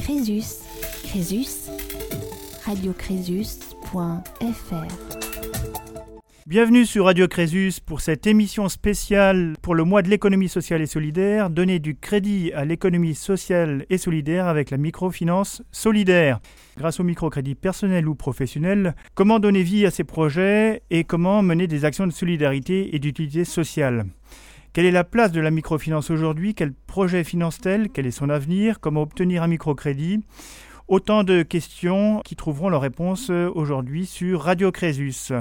Crésus. Crésus. radiocrésus.fr Bienvenue sur Radio Crésus pour cette émission spéciale pour le mois de l'économie sociale et solidaire, donner du crédit à l'économie sociale et solidaire avec la microfinance solidaire. Grâce au microcrédit personnel ou professionnel, comment donner vie à ces projets et comment mener des actions de solidarité et d'utilité sociale? Quelle est la place de la microfinance aujourd'hui? Quel projet finance-t-elle? Quel est son avenir? Comment obtenir un microcrédit? Autant de questions qui trouveront leur réponse aujourd'hui sur Radio Crésus.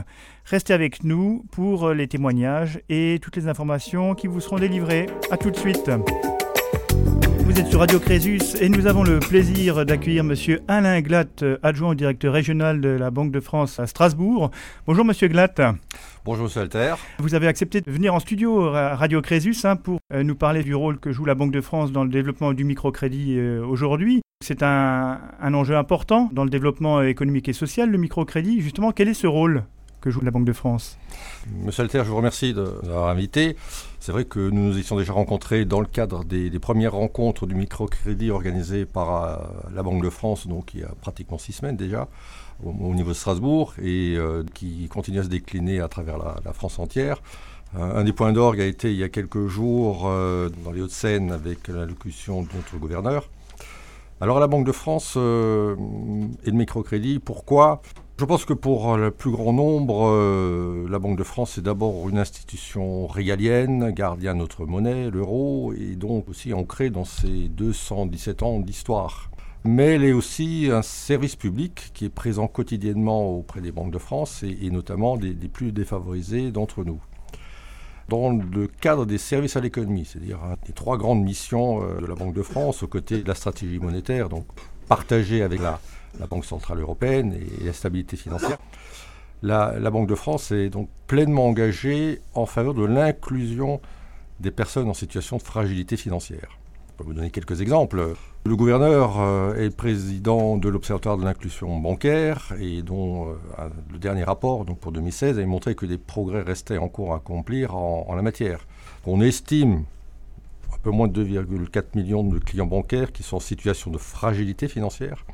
Restez avec nous pour les témoignages et toutes les informations qui vous seront délivrées. A tout de suite. Vous êtes sur Radio Crésus et nous avons le plaisir d'accueillir Monsieur Alain Glatt, adjoint au directeur régional de la Banque de France à Strasbourg. Bonjour Monsieur Glatt. Bonjour Monsieur Alter. Vous avez accepté de venir en studio à Radio Crésus hein, pour euh, nous parler du rôle que joue la Banque de France dans le développement du microcrédit euh, aujourd'hui. C'est un, un enjeu important dans le développement économique et social, le microcrédit. Justement, quel est ce rôle que joue la Banque de France? Monsieur Alter, je vous remercie de nous avoir invité. C'est vrai que nous nous étions déjà rencontrés dans le cadre des, premières rencontres du microcrédit organisées par euh, la Banque de France, donc il y a pratiquement six semaines déjà, au, niveau de Strasbourg, et euh, qui continue à se décliner à travers la, France entière. un des points d'orgue a été il y a quelques jours euh, dans les Hauts-de-Seine avec l'allocution de notre gouverneur. Alors la Banque de France et le microcrédit, pourquoi je pense que pour le plus grand nombre, euh, la Banque de France est d'abord une institution régalienne, gardien de notre monnaie, l'euro, et donc aussi ancrée dans ses 217 ans d'histoire. Mais elle est aussi un service public qui est présent quotidiennement auprès des banques de France et, notamment des, plus défavorisés d'entre nous. Dans le cadre des services à l'économie, c'est-à-dire les trois grandes missions euh, de la Banque de France, aux côtés de la stratégie monétaire, donc partagée avec la, la Banque Centrale Européenne et la stabilité financière. La, Banque de France est donc pleinement engagée en faveur de l'inclusion des personnes en situation de fragilité financière. Je peux vous donner quelques exemples. Le gouverneur euh, est président de l'Observatoire de l'inclusion bancaire et dont euh, le dernier rapport, donc pour 2016, a montré que des progrès restaient en cours à accomplir en, en la matière. On estime un peu moins de 2,4 millions de clients bancaires qui sont en situation de fragilité financière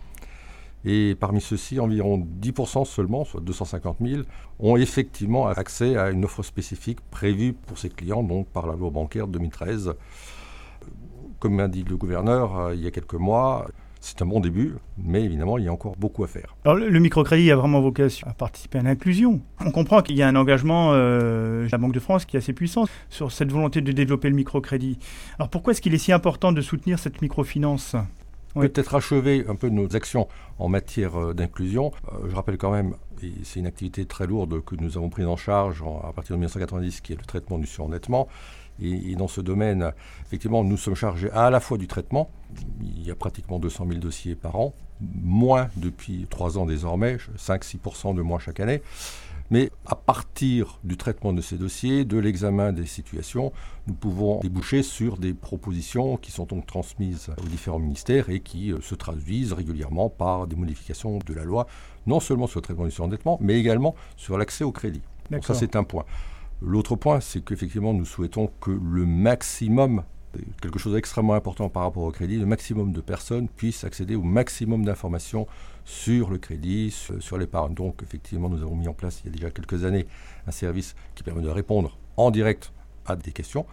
et parmi ceux-ci, environ 10% seulement, soit 250 000, ont effectivement accès à une offre spécifique prévue pour ces clients, donc par la loi bancaire 2013. Comme m'a dit le gouverneur euh, il y a quelques mois, c'est un bon début, mais évidemment, il y a encore beaucoup à faire. Alors, le, microcrédit a vraiment vocation à participer à l'inclusion. On comprend qu'il y a un engagement euh, de la Banque de France qui est assez puissant sur cette volonté de développer le microcrédit. Alors, pourquoi est-ce qu'il est si important de soutenir cette microfinance? Peut-être achever un peu nos actions en matière euh, d'inclusion. Euh, je rappelle quand même, et c'est une activité très lourde que nous avons prise en charge à partir de 1990, qui est le traitement du surendettement. Et, et, dans ce domaine, effectivement, nous sommes chargés à la fois du traitement, il y a pratiquement 200 000 dossiers par an, moins depuis trois ans désormais, 5-6% de moins chaque année, mais à partir du traitement de ces dossiers, de l'examen des situations, nous pouvons déboucher sur des propositions qui sont donc transmises aux différents ministères et qui euh, se traduisent régulièrement par des modifications de la loi, non seulement sur le traitement du surendettement, mais également sur l'accès au crédit. Donc ça, c'est un point. L'autre point, c'est qu'effectivement, nous souhaitons que le maximum quelque chose d'extrêmement important par rapport au crédit, le maximum de personnes puissent accéder au maximum d'informations sur le crédit, sur, l'épargne. Donc effectivement, nous avons mis en place il y a déjà quelques années un service qui permet de répondre en direct à des questions.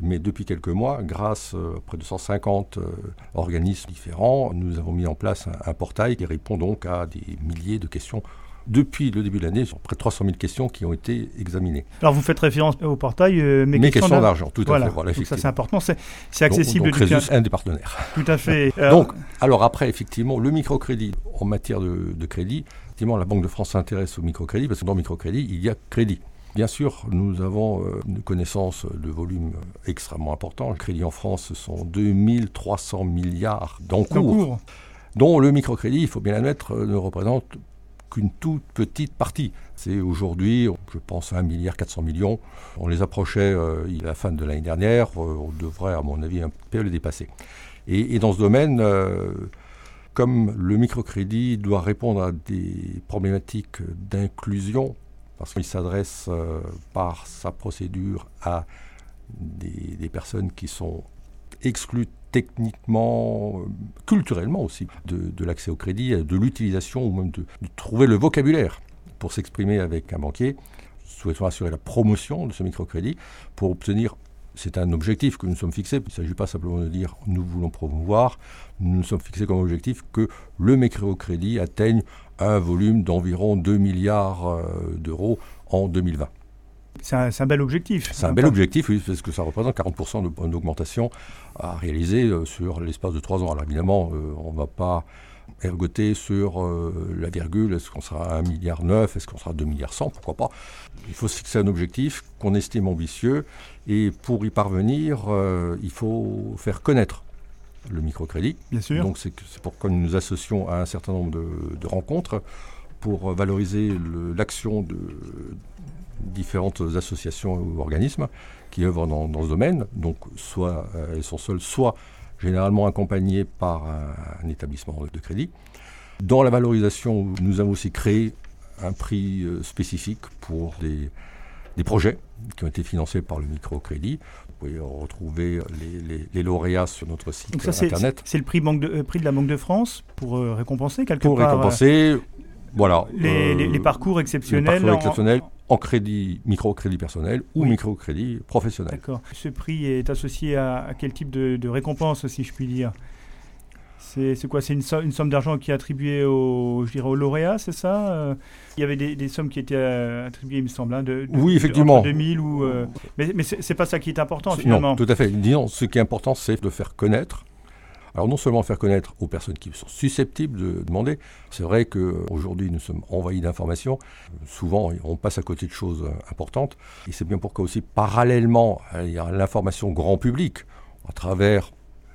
Mais depuis quelques mois, grâce à euh, près de 150 euh, organismes différents, nous avons mis en place un, portail qui répond donc à des milliers de questions depuis le début de l'année, sur près de 300 000 questions qui ont été examinées. Alors vous faites référence au portail euh, Mes, questions, d'argent, tout à fait. Voilà, ça c'est important, c'est accessible. Donc, donc un des partenaires. Tout à fait. donc, alors après, effectivement, le microcrédit en matière de, crédit, effectivement, la Banque de France s'intéresse au microcrédit parce que dans le microcrédit, il y a crédit. Bien sûr, nous avons euh, une connaissance de volume extrêmement important. Le crédit en France, ce sont 2300 milliards d'encours, dont le microcrédit, il faut bien l'admettre, ne représente qu'une toute petite partie. C'est aujourd'hui, je pense, 1 milliard 400 millions. On les approchait euh, à la fin de l'année dernière. Euh, on devrait, à mon avis, un peu les dépasser. Et, dans ce domaine, euh, comme le microcrédit doit répondre à des problématiques d'inclusion, parce qu'il s'adresse par sa procédure à des, des personnes qui sont exclues techniquement, euh, culturellement aussi, de, l'accès au crédit, de l'utilisation ou même de, trouver le vocabulaire pour s'exprimer avec un banquier. Souhaitons assurer la promotion de ce microcrédit pour obtenir c'est un objectif que nous sommes fixés. Il ne s'agit pas simplement de dire nous voulons promouvoir. Nous nous sommes fixés comme objectif que le microcrédit atteigne un volume d'environ 2 milliards euh, d'euros en 2020. C'est un, bel objectif. C'est un bel objectif, oui, parce que ça représente 40% d'augmentation à réaliser euh, sur l'espace de 3 ans. Alors évidemment, euh, on ne va pas ergoter sur la virgule, est-ce qu'on sera à 1,9 milliard, est-ce qu'on sera à 2 milliards 100, pourquoi pas. Il faut se fixer un objectif qu'on estime ambitieux, et pour y parvenir, il faut faire connaître le microcrédit. Bien sûr. Donc c'est pourquoi nous nous associons à un certain nombre de, rencontres pour valoriser l'action de différentes associations ou organismes qui œuvrent dans, ce domaine. Donc soit euh, elles sont seules, soit généralement accompagnées par un, établissement de crédit. Dans la valorisation, nous avons aussi créé un prix euh, spécifique pour des, des projets qui ont été financés par le microcrédit. Vous pouvez retrouver les, lauréats sur notre site Donc ça, internet. C'est le prix, banque de, euh, prix de la Banque de France pour récompenser quelque pour part. Pour récompenser, voilà. Les, parcours exceptionnels. parcours exceptionnels en, crédit, microcrédit personnel ou microcrédit professionnel. D'accord. Ce prix est associé à, quel type de, de récompense, si je puis dire? C'est quoi? C'est une, somme, d'argent qui est attribuée aux, je dirais, aux lauréats, c'est ça? Euh? Il y avait des, sommes qui étaient euh, attribuées, il me semble, hein, de, oui, effectivement. 2000 ou. Euh, mais mais c'est pas ça qui est important finalement. Non, tout à fait. Disons, ce qui est important, c'est de faire connaître. Alors non seulement faire connaître aux personnes qui sont susceptibles de demander, c'est vrai qu'aujourd'hui nous sommes envahis d'informations, souvent on passe à côté de choses importantes, et c'est bien pourquoi aussi parallèlement y a l'information grand public, à travers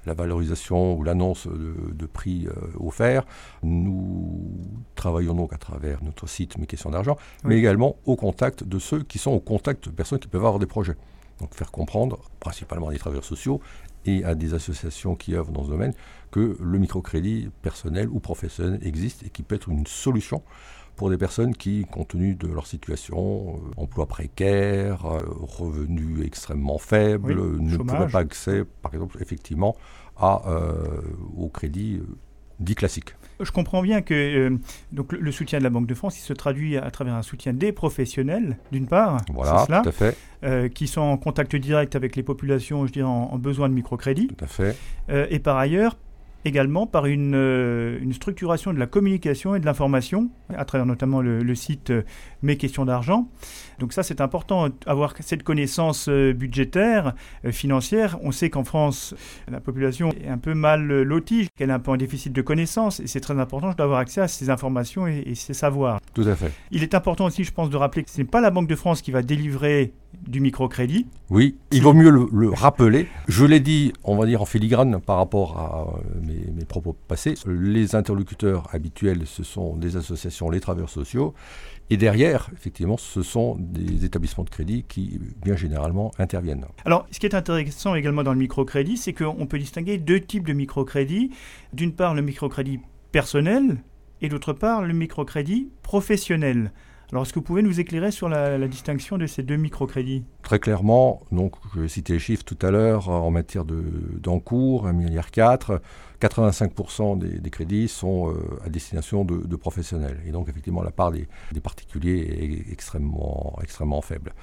la valorisation ou l'annonce de, prix euh, offerts. Nous travaillons donc à travers notre site Mes questions d'argent, mais également au contact de ceux qui sont au contact de personnes qui peuvent avoir des projets. Donc faire comprendre, principalement à des travailleurs sociaux et à des associations qui œuvrent dans ce domaine, que le microcrédit personnel ou professionnel existe et qui peut être une solution pour des personnes qui, compte tenu de leur situation, euh, emploi précaire, euh, revenus extrêmement faibles, ne pourraient pas accéder, par exemple, effectivement, à, euh, au crédit dit classique. Je comprends bien que donc le soutien de la Banque de France, il se traduit à, travers un soutien des professionnels, d'une part, voilà, tout à fait. qui sont en contact direct avec les populations, je dirais, en, en besoin de microcrédit. Tout à fait. et par ailleurs, également par une, euh, une, structuration de la communication et de l'information, à travers notamment le, site euh, Mes questions d'argent. Donc ça, c'est important, avoir cette connaissance euh, budgétaire, financière. On sait qu'en France, la population est un peu mal lotie, qu'elle est un peu en déficit de connaissances, et c'est très important d'avoir accès à ces informations et, et, ces savoirs. Tout à fait. Il est important aussi, je pense, de rappeler que ce n'est pas la Banque de France qui va délivrer du microcrédit. Oui, il vaut mieux le, rappeler. Je l'ai dit, on va dire en filigrane par rapport à mes, mes, propos passés. Les interlocuteurs habituels, ce sont des associations, les travailleurs sociaux. Et derrière, effectivement, ce sont des établissements de crédit qui, bien généralement, interviennent. Alors, ce qui est intéressant également dans le microcrédit, c'est qu'on peut distinguer deux types de microcrédit. D'une part, le microcrédit personnel et d'autre part, le microcrédit professionnel. Alors, est-ce que vous pouvez nous éclairer sur la, distinction de ces deux microcrédits? Très clairement, donc, je vais citer les chiffres tout à l'heure, en matière d'encours, 1,4 milliard, 85% des, crédits sont euh, à destination de, professionnels. Et donc, effectivement, la part des, particuliers est extrêmement, extrêmement faible.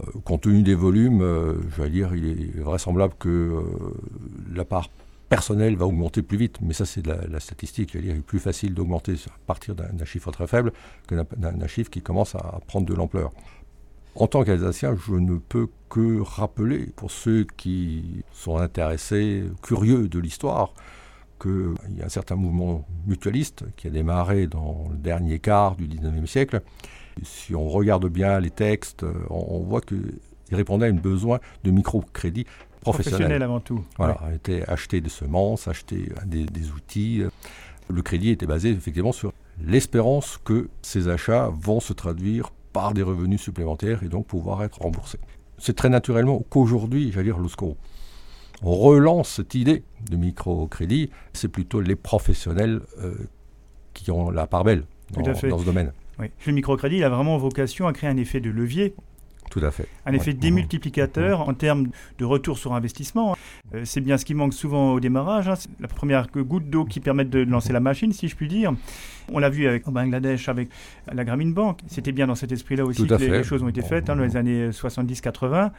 Euh, compte tenu des volumes, euh, je vais dire, il est vraisemblable que la part personnel va augmenter plus vite, mais ça c'est la, la, statistique. Il est plus facile d'augmenter à partir d'un chiffre très faible que d'un chiffre qui commence à prendre de l'ampleur. En tant qu'Alsacien, je ne peux que rappeler, pour ceux qui sont intéressés, curieux de l'histoire, qu'il y a un certain mouvement mutualiste qui a démarré dans le dernier quart du 19e siècle. Si on regarde bien les textes, on, voit qu'il répondait à un besoin de microcrédit professionnel. avant tout. Voilà, était acheter des semences, acheter des, outils. Le crédit était basé effectivement sur l'espérance que ces achats vont se traduire par des revenus supplémentaires et donc pouvoir être remboursés. C'est très naturellement qu'aujourd'hui, j'allais dire, lorsqu'on relance cette idée de microcrédit, c'est plutôt les professionnels euh, qui ont la part belle dans, dans ce domaine. Oui. Le microcrédit il a vraiment vocation à créer un effet de levier Tout à fait. Un effet Ouais. démultiplicateur en termes de retour sur investissement. Euh, c'est bien ce qui manque souvent au démarrage. hein. C'est la première goutte d'eau qui permet de lancer la machine, si je puis dire. On l'a vu avec, au Bangladesh avec la Grameen Bank. C'était bien dans cet esprit-là aussi que les, les choses ont été faites hein, dans les années 70-80.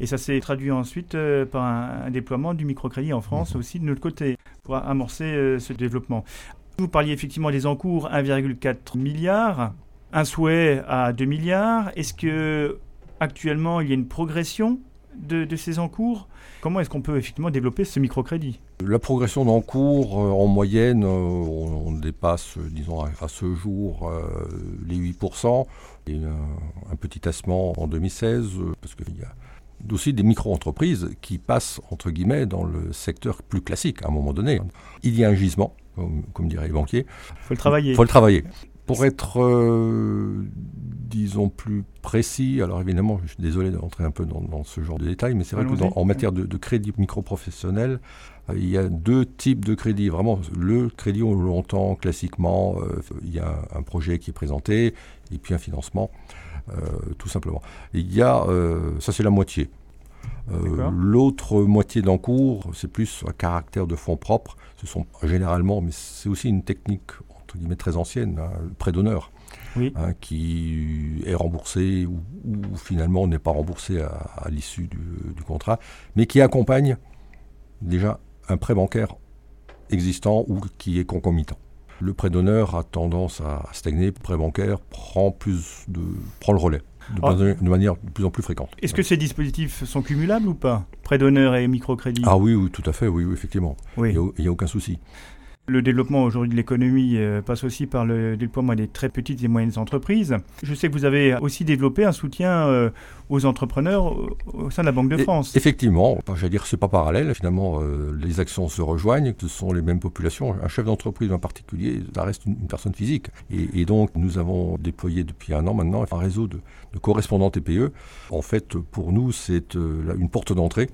Et ça s'est traduit ensuite euh, par un, un déploiement du microcrédit en France aussi de notre côté pour amorcer euh, ce développement. Vous parliez effectivement des encours 1,4 milliard, un souhait à 2 milliards. Est-ce que actuellement il y a une progression de, de ces encours Comment est-ce qu'on peut effectivement développer ce microcrédit? La progression d'encours, euh, en moyenne, euh, on, on dépasse, disons, à, ce jour, euh, les 8%. Et un, un petit tassement en 2016, euh, parce qu'il y a aussi des micro-entreprises qui passent, entre guillemets, dans le secteur plus classique à un moment donné. Il y a un gisement, comme, comme diraient les banquiers. Il faut le travailler. Il faut le travailler. Pour être, euh, disons, plus précis, alors évidemment, je suis désolé d'entrer un peu dans, dans ce genre de détails, mais c'est vrai que dans- en matière de, de crédit micro-professionnel, euh, il y a deux types de crédits. Vraiment, le crédit, on l'entend classiquement, euh, il y a un, un projet qui est présenté, et puis un financement, tout simplement. Et il y a, ça c'est la moitié. Euh. L'autre moitié d'encours, c'est plus à caractère de fonds propres. Ce sont généralement, mais c'est aussi une technique entre guillemets très ancienne, hein, le prêt d'honneur, Oui. hein, qui est remboursé ou, ou finalement n'est pas remboursé à, à l'issue du, du contrat, mais qui accompagne déjà un prêt bancaire existant ou qui est concomitant. Le prêt d'honneur a tendance à stagner, le prêt bancaire prend, plus de, prend le relais de, Ah. manière- de manière de plus en plus fréquente. Est-ce que ces dispositifs sont cumulables ou pas? Prêt d'honneur et microcrédit? Ah oui, oui, tout à fait, oui, oui effectivement. oui. Il n'y a, aucun souci. Le développement aujourd'hui de l'économie euh, passe aussi par le déploiement des très petites et moyennes entreprises. Je sais que vous avez aussi développé un soutien euh, aux entrepreneurs au, sein de la Banque de Et- France. Effectivement, enfin, j'allais dire c'est pas parallèle. Finalement, euh, les actions se rejoignent. Ce sont les mêmes populations. Un chef d'entreprise en particulier, ça reste une, personne physique. Et, et donc, nous avons déployé depuis un an maintenant un réseau de, de correspondants TPE. En fait, pour nous, c'est une porte d'entrée.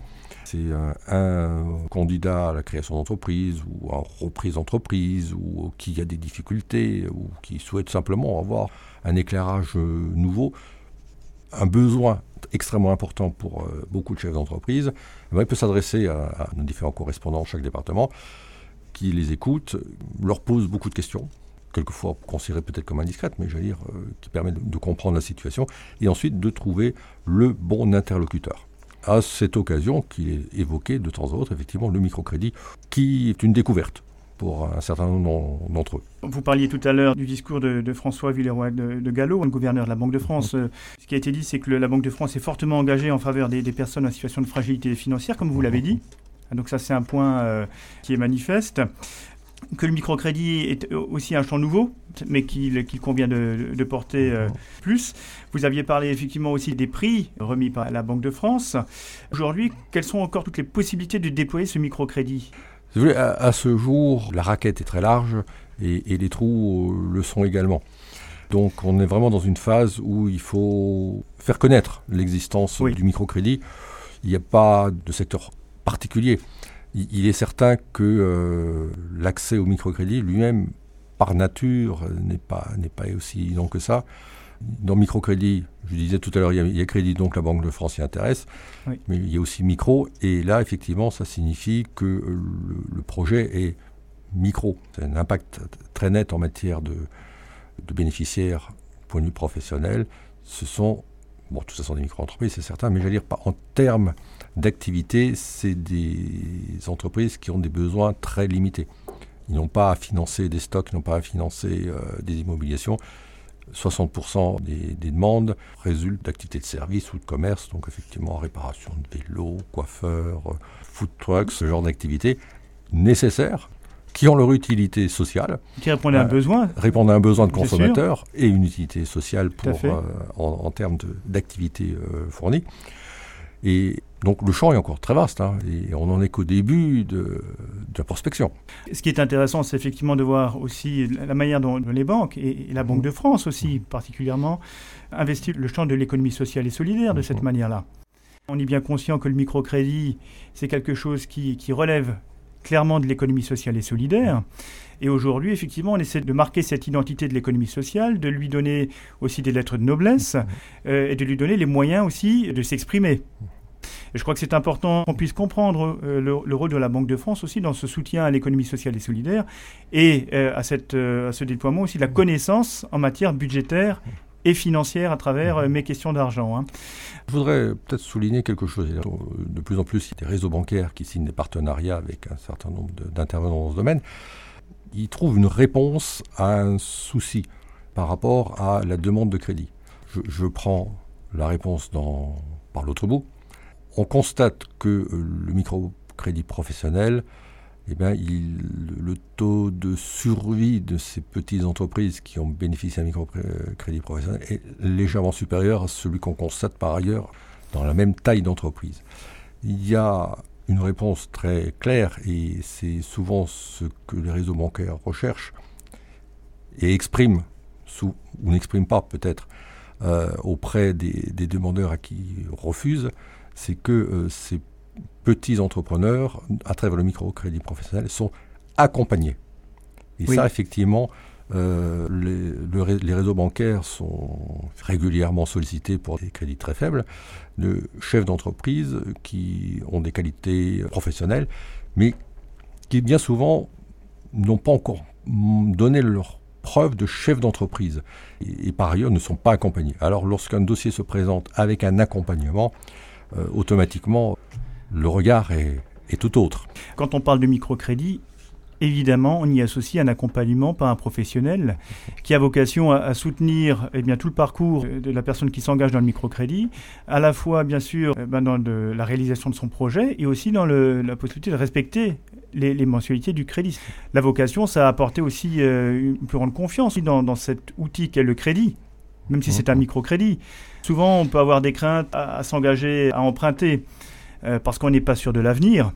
C'est un, candidat à la création d'entreprise ou à reprise d'entreprise ou qui a des difficultés ou qui souhaite simplement avoir un éclairage euh, nouveau un besoin extrêmement important pour euh, beaucoup de chefs d'entreprise, eh ben, il peut s'adresser à, nos différents correspondants de chaque département qui les écoutent, leur posent beaucoup de questions, quelquefois considérées peut-être comme indiscrètes, mais j'allais dire euh, qui permettent de comprendre la situation et ensuite de trouver le bon interlocuteur. À cette occasion qu'il est évoqué de temps en temps, effectivement, le microcrédit, qui est une découverte pour un certain nombre d'entre eux. Vous parliez tout à l'heure du discours de, de François Villeroy de, de Gallo, le gouverneur de la Banque de France. Euh, Ce qui a été dit, c'est que le- la Banque de France est fortement engagée en faveur des, des personnes en situation de fragilité financière, comme vous l'avez dit. Donc ça, c'est un point euh, qui est manifeste. Que le microcrédit est aussi un champ nouveau, mais qu'il convient de, de porter euh, plus. Vous aviez parlé effectivement aussi des prix remis par la Banque de France. Aujourd'hui, quelles sont encore toutes les possibilités de déployer ce microcrédit? À, ce jour, la raquette est très large et, et les trous euh, le sont également. Donc on est vraiment dans une phase où il faut faire connaître l'existence Oui. du microcrédit. Il n'y a pas de secteur particulier. Il, il est certain que euh, l'accès au microcrédit lui-même, par nature, n'est pas, n'est pas aussi évident que ça. Dans microcrédit, je disais tout à l'heure, il y a- il y, a crédit, donc la Banque de France s'y intéresse, Oui. mais il y a aussi micro, et là, effectivement, ça signifie que euh, le, le projet est micro. C'est un impact très net en matière de, de bénéficiaires, point de vue professionnel. Ce sont, bon, tout ça sont des micro-entreprises, c'est certain, mais j'allais dire, en termes d'activité, c'est des entreprises qui ont des besoins très limités. Ils n'ont pas à financer des stocks, ils n'ont pas à financer euh, des immobilisations. 60% des, des demandes résultent d'activités de service ou de commerce, donc effectivement réparation de vélos, coiffeurs, euh, food trucks, ce genre d'activités nécessaires qui ont leur utilité sociale, Qui répondait à un Euh, besoin. répondent à un besoin de consommateurs et une utilité sociale pour, euh, en, en termes d'activités euh, fournies. Et donc le champ est encore très vaste, hein, et on n'en est qu'au début de, de la prospection. Ce qui est intéressant, c'est effectivement de voir aussi la manière dont les banques, et et la Banque de France aussi particulièrement, investissent le champ de l'économie sociale et solidaire de cette manière-là. On est bien conscient que le microcrédit, c'est quelque chose qui, qui relève clairement de l'économie sociale et solidaire. Et aujourd'hui, effectivement, on essaie de marquer cette identité de l'économie sociale, de lui donner aussi des lettres de noblesse euh, et de lui donner les moyens aussi de s'exprimer. Je crois que c'est important qu'on puisse comprendre euh, le, rôle de la Banque de France aussi dans ce soutien à l'économie sociale et solidaire et euh, à, cette, à ce déploiement aussi de la connaissance en matière budgétaire et financière à travers mes questions d'argent. Hein. Je voudrais peut-être souligner quelque chose. De plus en plus, il y a des réseaux bancaires qui signent des partenariats avec un certain nombre d'intervenants dans ce domaine il trouve une réponse à un souci par rapport à la demande de crédit. Je, prends la réponse par l'autre bout. On constate que euh, le microcrédit professionnel, eh bien, le taux de survie de ces petites entreprises qui ont bénéficié d'un microcrédit professionnel est légèrement supérieur à celui qu'on constate par ailleurs dans la même taille d'entreprise. Il y a une réponse très claire, et c'est souvent ce que les réseaux bancaires recherchent et expriment, ou n'expriment pas peut-être, euh, auprès des, demandeurs à qui refusent, c'est que euh, ces petits entrepreneurs, à travers le microcrédit professionnel, sont accompagnés. Et ça, effectivement, euh, les, réseaux bancaires sont régulièrement sollicités pour des crédits très faibles de chefs d'entreprise qui ont des qualités professionnelles, mais qui bien souvent n'ont pas encore donné leur preuve de chef d'entreprise et, par ailleurs ne sont pas accompagnés. Alors lorsqu'un dossier se présente avec un accompagnement, euh, automatiquement le regard est, tout autre. Quand on parle de microcrédit, Évidemment, on y associe un accompagnement par un professionnel qui a vocation à, soutenir eh bien, tout le parcours de la personne qui s'engage dans le microcrédit, à la fois bien sûr eh ben, dans la réalisation de son projet et aussi dans la possibilité de respecter les, mensualités du crédit. La vocation, ça a apporté aussi euh, une plus grande confiance dans cet outil qu'est le crédit, même si c'est un microcrédit. Souvent, on peut avoir des craintes à, s'engager, à emprunter, euh, parce qu'on n'est pas sûr de l'avenir.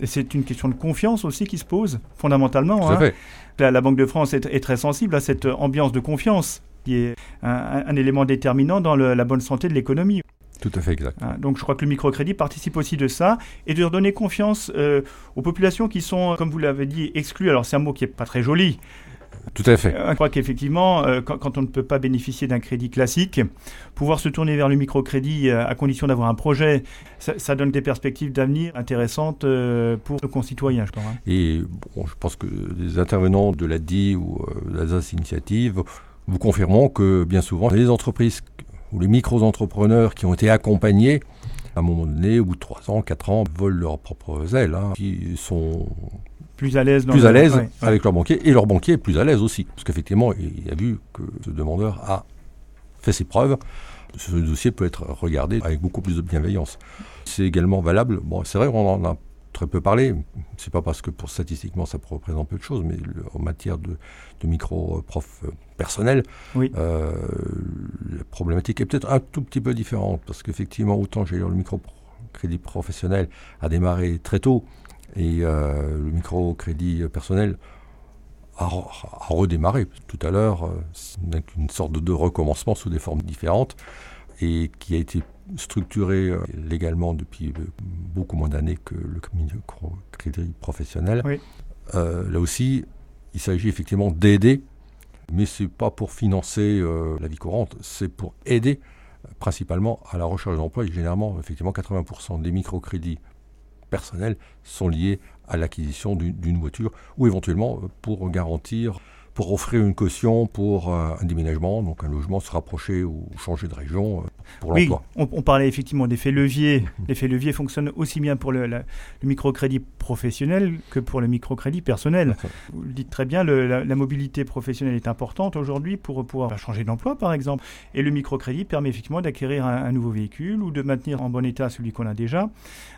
Et c'est une question de confiance aussi qui se pose, fondamentalement. Hein. La, Banque de France est, très sensible à cette ambiance de confiance, qui est un, élément déterminant dans la bonne santé de l'économie. Tout à fait exact. Hein, donc je crois que le microcrédit participe aussi de ça et de redonner confiance euh, aux populations qui sont, comme vous l'avez dit, exclues. Alors c'est un mot qui n'est pas très joli, tout à fait. Je crois qu'effectivement, euh, quand, on ne peut pas bénéficier d'un crédit classique, pouvoir se tourner vers le microcrédit euh, à condition d'avoir un projet, ça, donne des perspectives d'avenir intéressantes euh, pour nos concitoyens, je crois. Hein. Et bon, je pense que les intervenants de l'ADI ou de l'Alsace Initiative vous confirmeront que bien souvent, les entreprises ou les micro-entrepreneurs qui ont été accompagnés, à un moment donné, au bout de 3 ans, 4 ans, volent leurs propres ailes, hein, qui sont plus à l'aise plus à l'aise avec leur banquier et leur banquier est plus à l'aise aussi. Parce qu'effectivement il a vu que ce demandeur a fait ses preuves. Ce dossier peut être regardé avec beaucoup plus de bienveillance. C'est également valable. Bon c'est vrai on en a très peu parlé. C'est pas parce que pour statistiquement ça représente peu de choses mais en matière de, micro prof personnel euh, la problématique est peut-être un tout petit peu différente. Parce qu'effectivement autant j'ai eu le micro crédit professionnel a démarré très tôt et euh, le microcrédit personnel a, redémarré tout à l'heure, euh, une sorte de, recommencement sous des formes différentes, et qui a été structuré euh, légalement depuis beaucoup moins d'années que le microcrédit professionnel. là aussi, il s'agit effectivement d'aider, mais ce n'est pas pour financer la vie courante, c'est pour aider principalement à la recherche d'emploi. Et généralement, effectivement, 80% des microcrédits personnels sont liés à l'acquisition d'une voiture ou éventuellement euh, pour garantir pour offrir une caution pour euh, un déménagement, donc un logement se rapprocher ou changer de région euh, l'emploi. On, on, parlait effectivement d'effet levier. L'effet levier fonctionne aussi bien pour le, le, microcrédit professionnel que pour le microcrédit personnel. Vous le dites très bien, le, la, mobilité professionnelle est importante aujourd'hui pour pouvoir changer d'emploi, par exemple. Et le microcrédit permet effectivement d'acquérir un, nouveau véhicule ou de maintenir en bon état celui qu'on a déjà,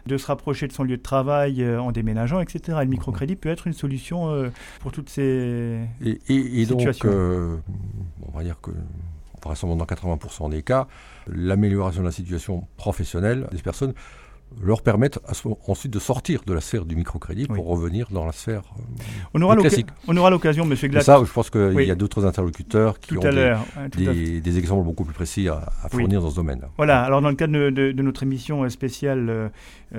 de se rapprocher de son lieu de travail euh, en déménageant, etc. Et le microcrédit peut être une solution pour toutes ces... Et, donc, euh, on va dire que, vraisemblablement dans 80% des cas, l'amélioration de la situation professionnelle des personnes leur permettre ensuite de sortir de la sphère du microcrédit pour revenir dans la sphère euh, On aura classique. on aura l'occasion, Et Glatt, ça, je pense qu'il Oui. y a d'autres interlocuteurs qui tout ont des, hein, des- des exemples beaucoup plus précis à, à Oui. fournir dans ce domaine. Voilà, alors dans le cadre de, de- de notre émission spéciale euh,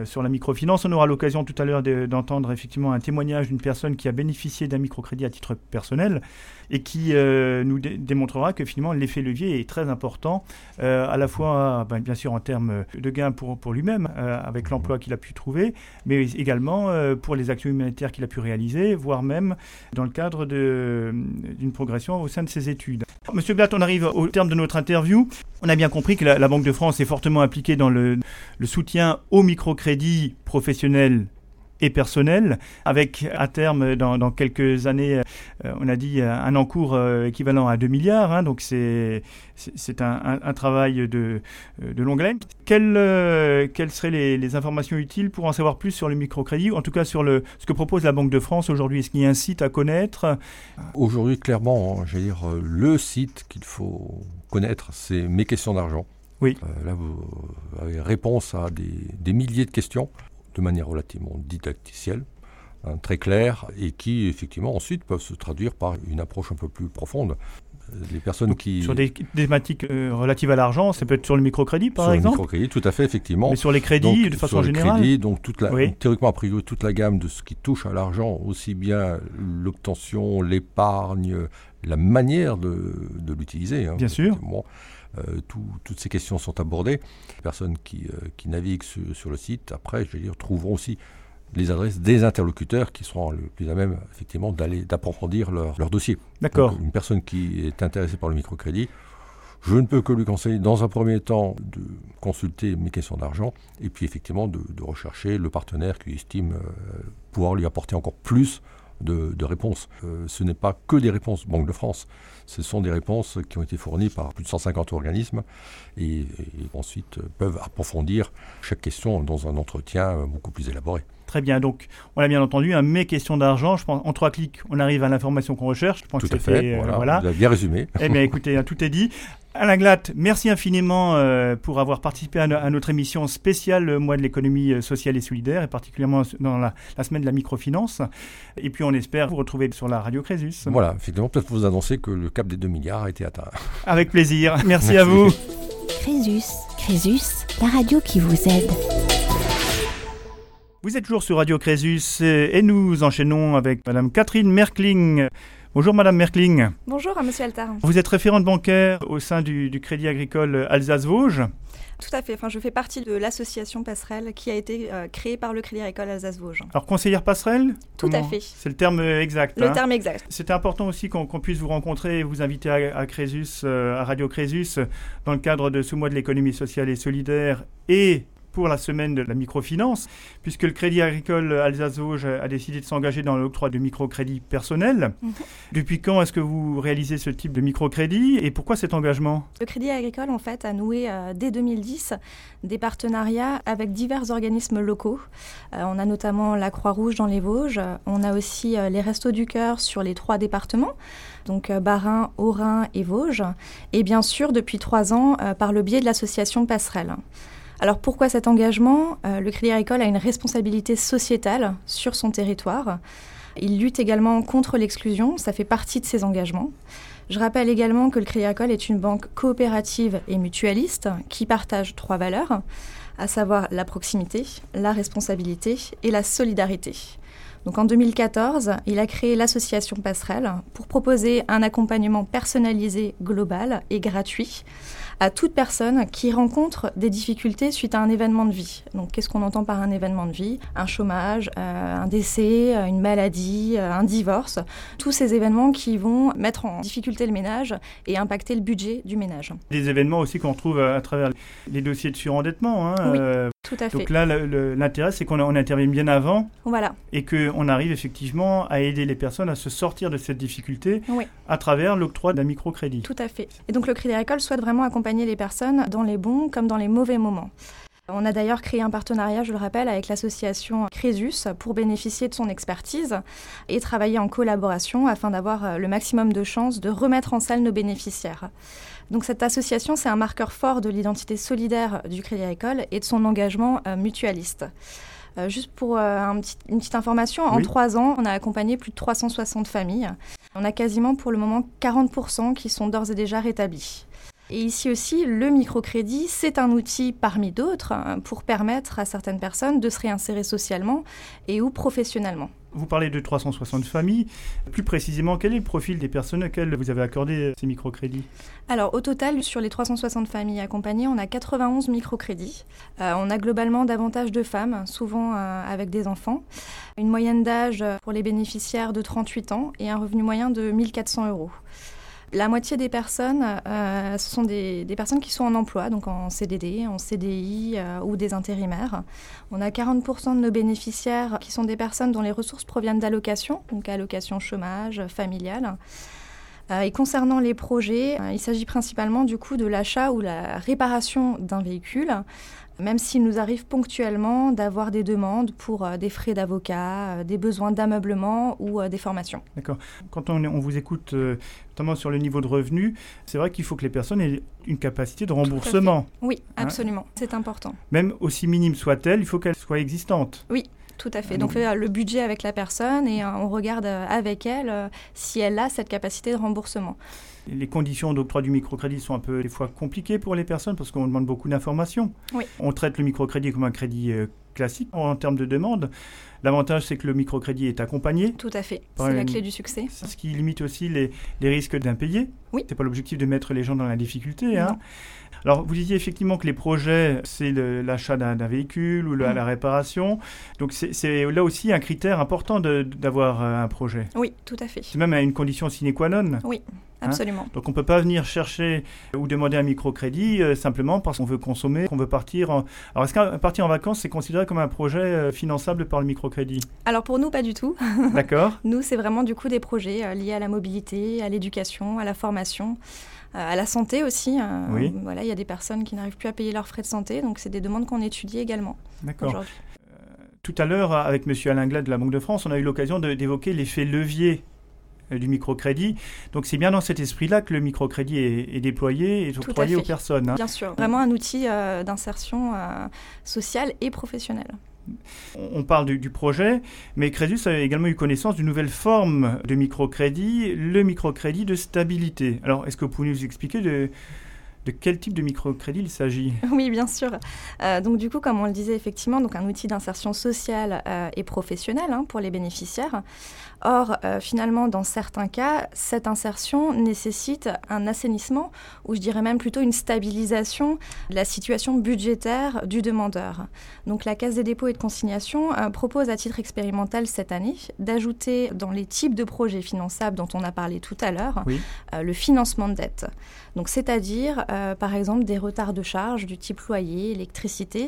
sur la microfinance, on aura l'occasion tout à l'heure de- d'entendre effectivement un témoignage d'une personne qui a bénéficié d'un microcrédit à titre personnel et qui euh, nous dé- démontrera que finalement l'effet levier est très important, euh, à la fois ben, bien sûr en termes de gains pour, pour lui-même, euh, avec l'emploi qu'il a pu trouver, mais également euh, pour les actions humanitaires qu'il a pu réaliser, voire même dans le cadre d'une progression au sein de ses études. Monsieur Blatt, on arrive au terme de notre interview. On a bien compris que la, Banque de France est fortement impliquée dans le soutien au microcrédit professionnel et personnel, avec à terme, dans, quelques années, euh, on a dit euh, un encours euh, équivalent à 2 milliards, hein, donc c'est un, un- travail de, de longue haleine. Quelles, quelles seraient les, informations utiles pour en savoir plus sur le microcrédit, ou en tout cas sur le, ce que propose la Banque de France aujourd'hui? Est-ce qu'il y a un site à connaître? Aujourd'hui, clairement, j'allais dire, le site qu'il faut connaître, c'est Mes questions d'argent. Oui. Euh, là, vous avez réponse à des, des milliers de questions de manière relativement didacticielle, hein, très claire, et qui, effectivement, ensuite peuvent se traduire par une approche un peu plus profonde. Les personnes Donc, qui... Sur des thématiques euh, relatives à l'argent, ça peut être sur le microcrédit par sur le exemple microcrédit, tout à fait, effectivement. Mais sur les crédits, Donc, de façon sur le générale crédit, donc toute la, Oui. théoriquement, a priori, toute la gamme de ce qui touche à l'argent, aussi bien l'obtention, l'épargne, la manière de, de l'utiliser. hein. Bien sûr. Bon, tout- toutes ces questions sont abordées. Les personnes qui, euh, qui naviguent sur, sur le site, après, je vais dire, trouveront aussi les adresses des interlocuteurs qui seront le plus à même, effectivement, d'aller d'approfondir leur, leur dossier. D'accord. Une personne qui est intéressée par le microcrédit, je ne peux que lui conseiller, dans un premier temps, de consulter mes questions d'argent et puis effectivement de, de rechercher le partenaire qui estime euh, pouvoir lui apporter encore plus de, de réponses. Euh, ce n'est pas que des réponses Banque de France, ce sont des réponses qui ont été fournies par plus de 150 organismes et, et ensuite peuvent approfondir chaque question dans un entretien beaucoup plus élaboré. Très bien. Donc, on l'a bien entendu, un mais question d'argent. Je pense en trois clics, on arrive à l'information qu'on recherche. Je pense Tout que à fait, euh, voilà, voilà. vous avez bien résumé. Eh bien, écoutez, hein, tout est dit. Alain Glatt, merci infiniment euh, pour avoir participé à, no- à notre émission spéciale euh, Mois de l'économie euh, sociale et solidaire, et particulièrement dans la, la semaine de la microfinance. Et puis, on espère vous retrouver sur la radio Crésus. Voilà, effectivement, peut-être vous annoncer que le cap des 2 milliards a été atteint. Avec plaisir. Merci, Merci. à vous. Crésus. Crésus, la radio qui vous aide. Vous êtes toujours sur Radio Crésus et nous enchaînons avec Madame Catherine Merkling. Bonjour Madame Merkling. Bonjour à Monsieur Altar. Vous êtes référente bancaire au sein du, du Crédit Agricole Alsace-Vosges. Tout à fait. Enfin, je fais partie de l'association Passerelle qui a été euh, créée par le Crédit Agricole Alsace-Vosges. Alors conseillère passerelle Tout à fait. C'est le terme exact. Le hein terme exact. C'était important aussi qu'on puisse vous rencontrer et vous inviter à, à Crésus, euh, à Radio Crésus, dans le cadre de ce mois de l'économie sociale et solidaire et pour la semaine de la microfinance, puisque le Crédit Agricole Alsace-Vosges a décidé de s'engager dans l'octroi de microcrédits personnels. Mhm. Depuis quand est-ce que vous réalisez ce type de microcrédit et pourquoi cet engagement? Le Crédit Agricole, en fait, a noué euh, dès 2010 des partenariats avec divers organismes locaux. Euh, on a notamment la Croix-Rouge dans les Vosges. On a aussi euh, les Restos du Cœur sur les trois départements, donc Bas-Rhin, Haut-Rhin et Vosges. Et bien sûr, depuis trois ans, par le biais de l'association Passerelle. Alors pourquoi cet engagement? Euh, Le Crédit Agricole a une responsabilité sociétale sur son territoire. Il lutte également contre l'exclusion, ça fait partie de ses engagements. Je rappelle également que le Crédit Agricole est une banque coopérative et mutualiste qui partage trois valeurs, à savoir la proximité, la responsabilité et la solidarité. Donc en 2014, il a créé l'association Passerelle pour proposer un accompagnement personnalisé, global et gratuit à toute personne qui rencontre des difficultés suite à un événement de vie. Donc qu'est-ce qu'on entend par un événement de vie? Un chômage, euh, un décès, euh, une maladie, euh, un divorce, tous ces événements qui vont mettre en difficulté le ménage et impacter le budget du ménage. Des événements aussi qu'on retrouve à, à travers les dossiers de surendettement. hein, Oui. euh, Tout à fait. donc là, l'intérêt, c'est qu'on on intervient bien avant Voilà. et qu'on arrive effectivement à aider les personnes à se sortir de cette difficulté Oui. à travers l'octroi d'un microcrédit. Tout à fait. Et donc le Crédit Agricole souhaite vraiment accompagner les personnes dans les bons comme dans les mauvais moments. On a d'ailleurs créé un partenariat, je le rappelle, avec l'association Crésus pour bénéficier de son expertise et travailler en collaboration afin d'avoir euh, le maximum de chances de remettre en salle nos bénéficiaires. Donc cette association, c'est un marqueur fort de l'identité solidaire du Crédit Agricole et de son engagement euh, mutualiste. Euh, juste pour une petite information, en trois ans, on a accompagné plus de 360 familles. On a quasiment pour le moment 40% qui sont d'ores et déjà rétablis. Et ici aussi, le microcrédit, c'est un outil parmi d'autres pour permettre à certaines personnes de se réinsérer socialement et ou professionnellement. Vous parlez de 360 familles. Plus précisément, quel est le profil des personnes auxquelles vous avez accordé ces microcrédits? Alors, au total, sur les 360 familles accompagnées, on a 91 microcrédits. Euh, on a globalement davantage de femmes, souvent euh, avec des enfants. Une moyenne d'âge pour les bénéficiaires de 38 ans et un revenu moyen de 1400 euros. La moitié des personnes, euh, ce sont des, personnes qui sont en emploi, donc en CDD, en CDI euh, ou des intérimaires. On a 40% de nos bénéficiaires qui sont des personnes dont les ressources proviennent d'allocations, donc allocations chômage, familiales. Euh, et concernant les projets, il s'agit principalement du coup de l'achat ou la réparation d'un véhicule même s'il nous arrive ponctuellement d'avoir des demandes pour euh, des frais d'avocat, euh, des besoins d'ameublement ou euh, des formations. D'accord. Quand on, on, vous écoute, notamment sur le niveau de revenu, c'est vrai qu'il faut que les personnes aient une capacité de remboursement. Oui, hein absolument. c'est important. Même aussi minime soit-elle, il faut qu'elle soit existante. Oui, tout à fait. Donc, on fait le budget avec la personne et on regarde avec elle si elle a cette capacité de remboursement. Les conditions d'octroi du microcrédit sont un peu des fois compliquées pour les personnes parce qu'on demande beaucoup d'informations. On traite le microcrédit comme un crédit euh, classique en termes de demande. L'avantage, c'est que le microcrédit est accompagné. Tout à fait. C'est la clé du succès. Ce qui limite aussi les, risques d'impayés. Oui. C'est pas l'objectif de mettre les gens dans la difficulté. Hein. Alors, vous disiez effectivement que les projets, c'est l'achat d'un véhicule ou la, mm. la réparation. Donc, c'est là aussi un critère important d'avoir euh, un projet. Oui, tout à fait. C'est même une condition sine qua non. Oui. Hein? Absolument. Donc on ne peut pas venir chercher ou demander un microcrédit euh, simplement parce qu'on veut consommer, qu'on veut partir. En... Alors est-ce qu'un partir en vacances, c'est considéré comme un projet euh, finançable par le microcrédit? Alors pour nous, pas du tout. D'accord. nous, c'est vraiment du coup des projets liés à la mobilité, à l'éducation, à la formation à la santé aussi. oui. Voilà, il y a des personnes qui n'arrivent plus à payer leurs frais de santé, donc c'est des demandes qu'on étudie également. D'accord. tout à l'heure, avec M. Alain Glad de la Banque de France, on a eu l'occasion d'évoquer l'effet levier euh, du microcrédit. Donc c'est bien dans cet esprit-là que le microcrédit est, déployé et octroyé aux personnes. Hein. Bien sûr, vraiment un outil euh, d'insertion euh, sociale et professionnelle. On parle du, projet, mais Crésus a également eu connaissance d'une nouvelle forme de microcrédit, le microcrédit de stabilité. Alors, est-ce que vous pouvez nous expliquer de, de quel type de microcrédit il s'agit? Oui, bien sûr. Euh, donc du coup, comme on le disait effectivement, donc un outil d'insertion sociale euh, et professionnelle hein, pour les bénéficiaires. Or, euh, finalement, dans certains cas, cette insertion nécessite un assainissement, ou je dirais même plutôt une stabilisation de la situation budgétaire du demandeur. Donc la Caisse des dépôts et de consignation propose à titre expérimental cette année d'ajouter dans les types de projets finançables dont on a parlé tout à l'heure le financement de dette. Donc c'est-à-dire euh, par exemple des retards de charges du type loyer, électricité,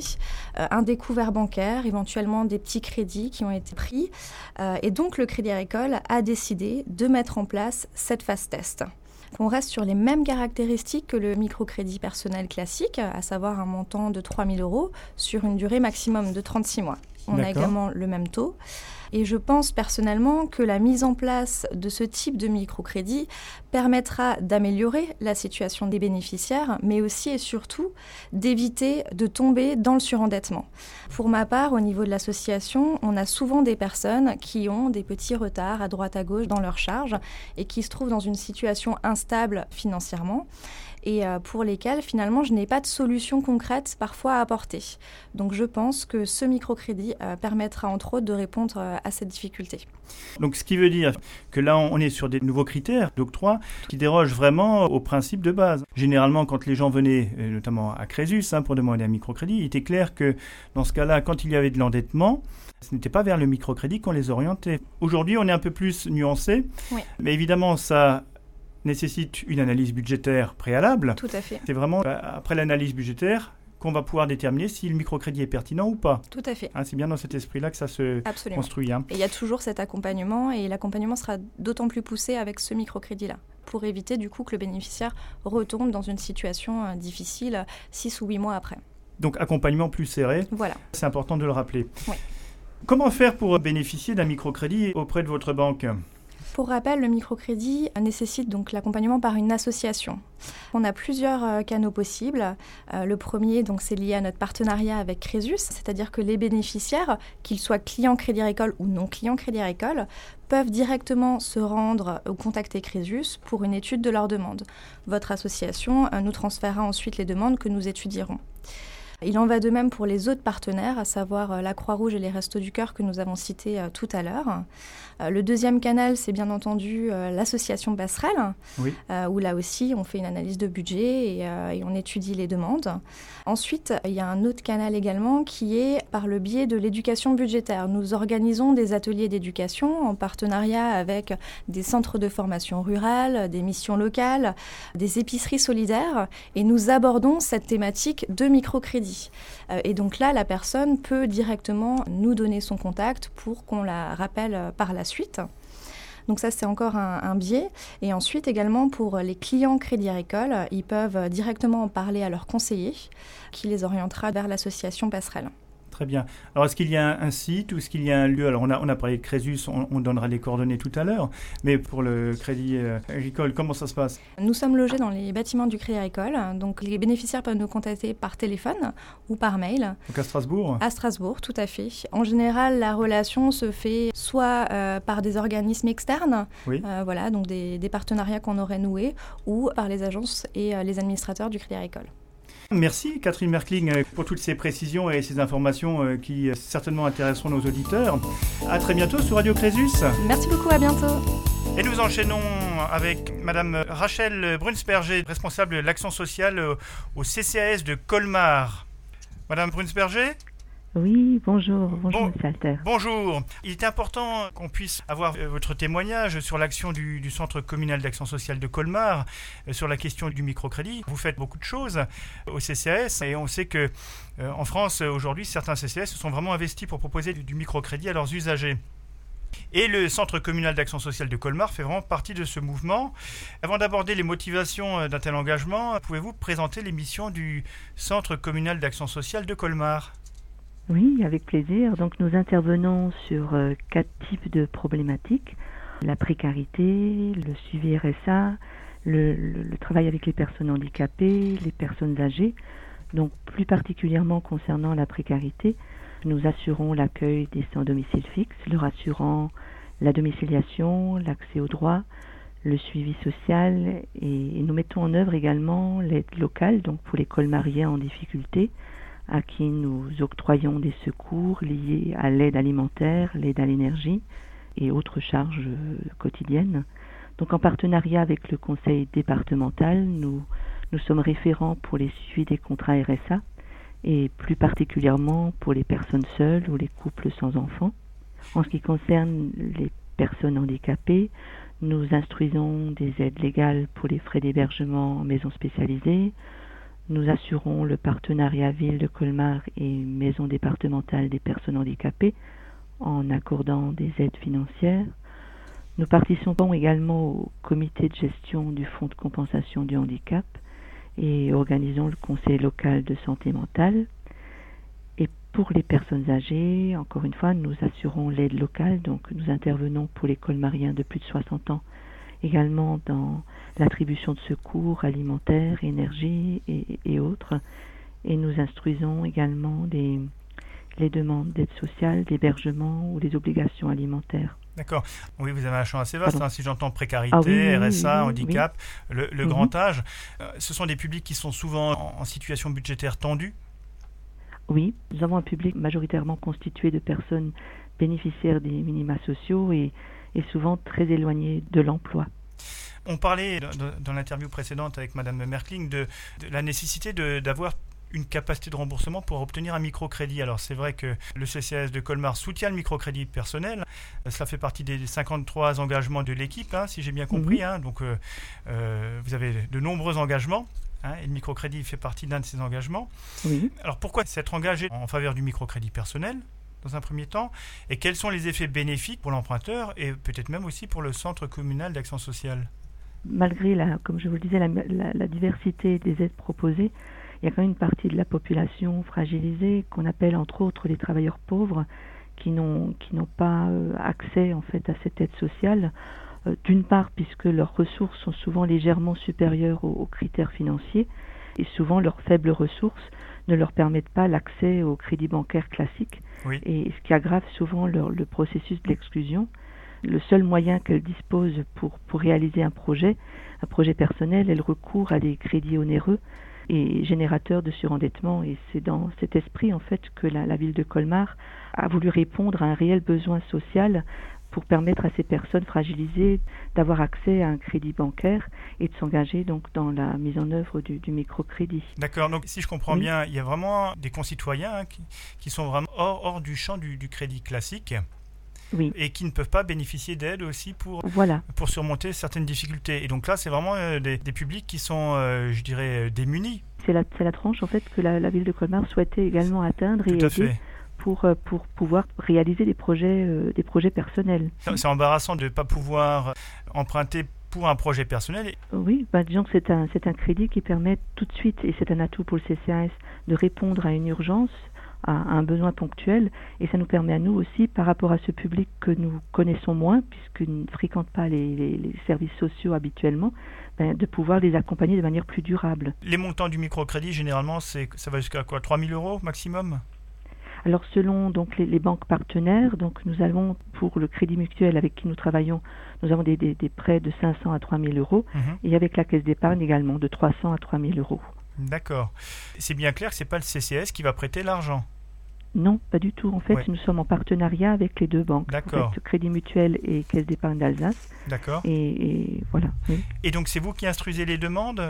euh, un découvert bancaire, éventuellement des petits crédits qui ont été pris. Euh, et donc le Crédit A décidé de mettre en place cette phase test. On reste sur les mêmes caractéristiques que le microcrédit personnel classique, à savoir un montant de 3 000 euros sur une durée maximum de 36 mois. On a également le même taux. Et je pense personnellement que la mise en place de ce type de microcrédit permettra d'améliorer la situation des bénéficiaires, mais aussi et surtout d'éviter de tomber dans le surendettement. Pour ma part, au niveau de l'association, on a souvent des personnes qui ont des petits retards à droite à gauche dans leurs charges et qui se trouvent dans une situation instable financièrement et euh, pour lesquels finalement je n'ai pas de solution concrète parfois à apporter. Donc je pense que ce microcrédit euh, permettra entre autres de répondre euh, à cette difficulté. Donc ce qui veut dire que là on est sur des nouveaux critères d'octroi qui dérogent vraiment aux principes de base. Généralement quand les gens venaient notamment à Crésus hein, pour demander un microcrédit, il était clair que dans ce cas-là quand il y avait de l'endettement, ce n'était pas vers le microcrédit qu'on les orientait. Aujourd'hui, on est un peu plus nuancé, mais évidemment, ça nécessite une analyse budgétaire préalable. Tout à fait. C'est vraiment euh, après l'analyse budgétaire qu'on va pouvoir déterminer si le microcrédit est pertinent ou pas. Tout à fait. Hein, c'est bien dans cet esprit-là que ça se construit. Hein. Et il y a toujours cet accompagnement et l'accompagnement sera d'autant plus poussé avec ce microcrédit-là pour éviter du coup que le bénéficiaire retombe dans une situation euh, difficile six ou huit mois après. Donc accompagnement plus serré. Voilà. C'est important de le rappeler. Oui. Comment faire pour bénéficier d'un microcrédit auprès de votre banque? Pour rappel, le microcrédit nécessite donc l'accompagnement par une association. On a plusieurs euh, canaux possibles. Euh, le premier, donc, c'est lié à notre partenariat avec Crésus, c'est-à-dire que les bénéficiaires, qu'ils soient clients Crédit Agricole ou non clients Crédit Agricole, peuvent directement se rendre ou contacter Crésus pour une étude de leur demande. Votre association euh, nous transférera ensuite les demandes que nous étudierons. Il en va de même pour les autres partenaires, à savoir la Croix-Rouge et les Restos du Cœur que nous avons cités tout à l'heure. Euh, le deuxième canal, c'est bien entendu euh, l'association Passerelle, euh, où là aussi on fait une analyse de budget et, on étudie les demandes. Ensuite, il y a un autre canal également qui est par le biais de l'éducation budgétaire. Nous organisons des ateliers d'éducation en partenariat avec des centres de formation rurale, des missions locales, des épiceries solidaires et nous abordons cette thématique de microcrédit. et donc là, la personne peut directement nous donner son contact pour qu'on la rappelle par la suite. Donc ça, c'est encore un, biais. Et ensuite, également, pour les clients Crédit Agricole, ils peuvent directement en parler à leur conseiller qui les orientera vers l'association Passerelle. Très bien. Alors, est-ce qu'il y a un, site ou est-ce qu'il y a un lieu? Alors, on a, on a parlé de Crésus, on, donnera les coordonnées tout à l'heure. Mais pour le Crédit euh, Agricole, comment ça se passe? Nous sommes logés dans les bâtiments du Crédit Agricole. Donc, les bénéficiaires peuvent nous contacter par téléphone ou par mail. Donc, à Strasbourg? À Strasbourg, tout à fait. En général, la relation se fait soit euh, par des organismes externes, euh, voilà, donc des, des partenariats qu'on aurait noués, ou par les agences et les administrateurs du Crédit Agricole. Merci Catherine Merkling euh, pour toutes ces précisions et ces informations euh, qui euh, certainement intéresseront nos auditeurs. À très bientôt sur Radio Crésus. Merci beaucoup, à bientôt. Et nous enchaînons avec Madame Rachel Brunsberger, responsable de l'action sociale au CCAS de Colmar. Madame Brunsberger? Oui, bonjour, bonjour Bonjour. Il est important qu'on puisse avoir euh, votre témoignage sur l'action du, Centre communal d'action sociale de Colmar, euh, sur la question du microcrédit. Vous faites beaucoup de choses au CCAS et on sait que euh, en France aujourd'hui certains CCAS se sont vraiment investis pour proposer du, microcrédit à leurs usagers. Et le Centre communal d'action sociale de Colmar fait vraiment partie de ce mouvement. Avant d'aborder les motivations d'un tel engagement, pouvez-vous présenter les missions du Centre communal d'action sociale de Colmar? Oui, avec plaisir. Donc nous intervenons sur euh, quatre types de problématiques. La précarité, le suivi RSA, le, travail avec les personnes handicapées, les personnes âgées. Donc plus particulièrement concernant la précarité, nous assurons l'accueil des sans domicile fixe, leur assurant la domiciliation, l'accès aux droits, le suivi social et, nous mettons en œuvre également l'aide locale, donc pour les colmariens en difficulté, à qui nous octroyons des secours liés à l'aide alimentaire, l'aide à l'énergie et autres charges quotidiennes. Donc en partenariat avec le conseil départemental, nous, nous sommes référents pour les suivis des contrats RSA et plus particulièrement pour les personnes seules ou les couples sans enfants. En ce qui concerne les personnes handicapées, nous instruisons des aides légales pour les frais d'hébergement en maison spécialisée, nous assurons le partenariat Ville de Colmar et Maison départementale des personnes handicapées en accordant des aides financières. Nous participons également au comité de gestion du Fonds de compensation du handicap et organisons le conseil local de santé mentale. Et pour les personnes âgées, encore une fois, nous assurons l'aide locale, donc nous intervenons pour les colmariens de plus de 60 ans également dans l'attribution de secours alimentaires, énergie et, autres. Et nous instruisons également les, les demandes d'aide sociale, d'hébergement ou les obligations alimentaires. D'accord. Oui, vous avez un champ assez vaste, hein, si j'entends précarité, ah RSA, handicap, le, mhm. grand âge. Euh, ce sont des publics qui sont souvent en, situation budgétaire tendue? Oui, nous avons un public majoritairement constitué de personnes bénéficiaires des minima sociaux et, et souvent très éloignés de l'emploi. On parlait dans l'interview précédente avec Madame Merkling de, la nécessité d'avoir une capacité de remboursement pour obtenir un microcrédit. Alors c'est vrai que le CCAS de Colmar soutient le microcrédit personnel. Cela fait partie des 53 engagements de l'équipe, hein, si j'ai bien compris. Hein. Donc euh, euh, vous avez de nombreux engagements. Hein, et le microcrédit fait partie d'un de ces engagements. Alors pourquoi s'être engagé en faveur du microcrédit personnel dans un premier temps? Et quels sont les effets bénéfiques pour l'emprunteur et peut-être même aussi pour le centre communal d'action sociale? Malgré, la, comme je vous le disais, la, diversité des aides proposées, il y a quand même une partie de la population fragilisée qu'on appelle entre autres les travailleurs pauvres qui n'ont qui n'ont pas euh, accès en fait à cette aide sociale. Euh, d'une part puisque leurs ressources sont souvent légèrement supérieures aux, critères financiers et souvent leurs faibles ressources ne leur permettent pas l'accès au crédit bancaire classique et ce qui aggrave souvent le processus de l'exclusion. Le seul moyen qu'elles disposent pour, pour réaliser un projet, un projet personnel, elles recourent à des crédits onéreux et générateurs de surendettement. Et c'est dans cet esprit, en fait, que la, la ville de Colmar a voulu répondre à un réel besoin social pour permettre à ces personnes fragilisées d'avoir accès à un crédit bancaire et de s'engager donc dans la mise en œuvre du, microcrédit. D'accord, donc si je comprends bien, il y a vraiment des concitoyens hein, qui, sont vraiment hors, hors du champ du, crédit classique. Oui. et qui ne peuvent pas bénéficier d'aide aussi pour, voilà. pour surmonter certaines difficultés. Et donc là, c'est vraiment euh, des, publics qui sont, euh, je dirais, démunis. C'est la, la, tranche en fait que la, la, ville de Colmar souhaitait également atteindre Tout et à fait pour, euh, pour pouvoir réaliser des projets, euh, des projets personnels. C'est embarrassant de ne pas pouvoir emprunter pour un projet personnel. Oui, bah, disons que c'est un, c'est un crédit qui permet tout de suite, et c'est un atout pour le CCAS, de répondre à une urgence, à, un besoin ponctuel, et ça nous permet à nous aussi, par rapport à ce public que nous connaissons moins, puisqu'ils ne fréquentent pas les, les, services sociaux habituellement, ben, de pouvoir les accompagner de manière plus durable. Les montants du microcrédit, généralement, c'est, ça va jusqu'à quoi 3 000 euros maximum? Alors selon donc les, banques partenaires, donc nous avons pour le Crédit Mutuel avec qui nous travaillons, nous avons des, prêts de 500 à 3000 euros mhm. et avec la Caisse d'épargne également de 300 à 3000 euros. D'accord. C'est bien clair que c'est pas le CCS qui va prêter l'argent. Non, pas du tout. En fait, nous sommes en partenariat avec les deux banques. D'accord. Crédit Mutuel et Caisse d'épargne d'Alsace. D'accord. Et, voilà. Et donc, c'est vous qui instruisez les demandes?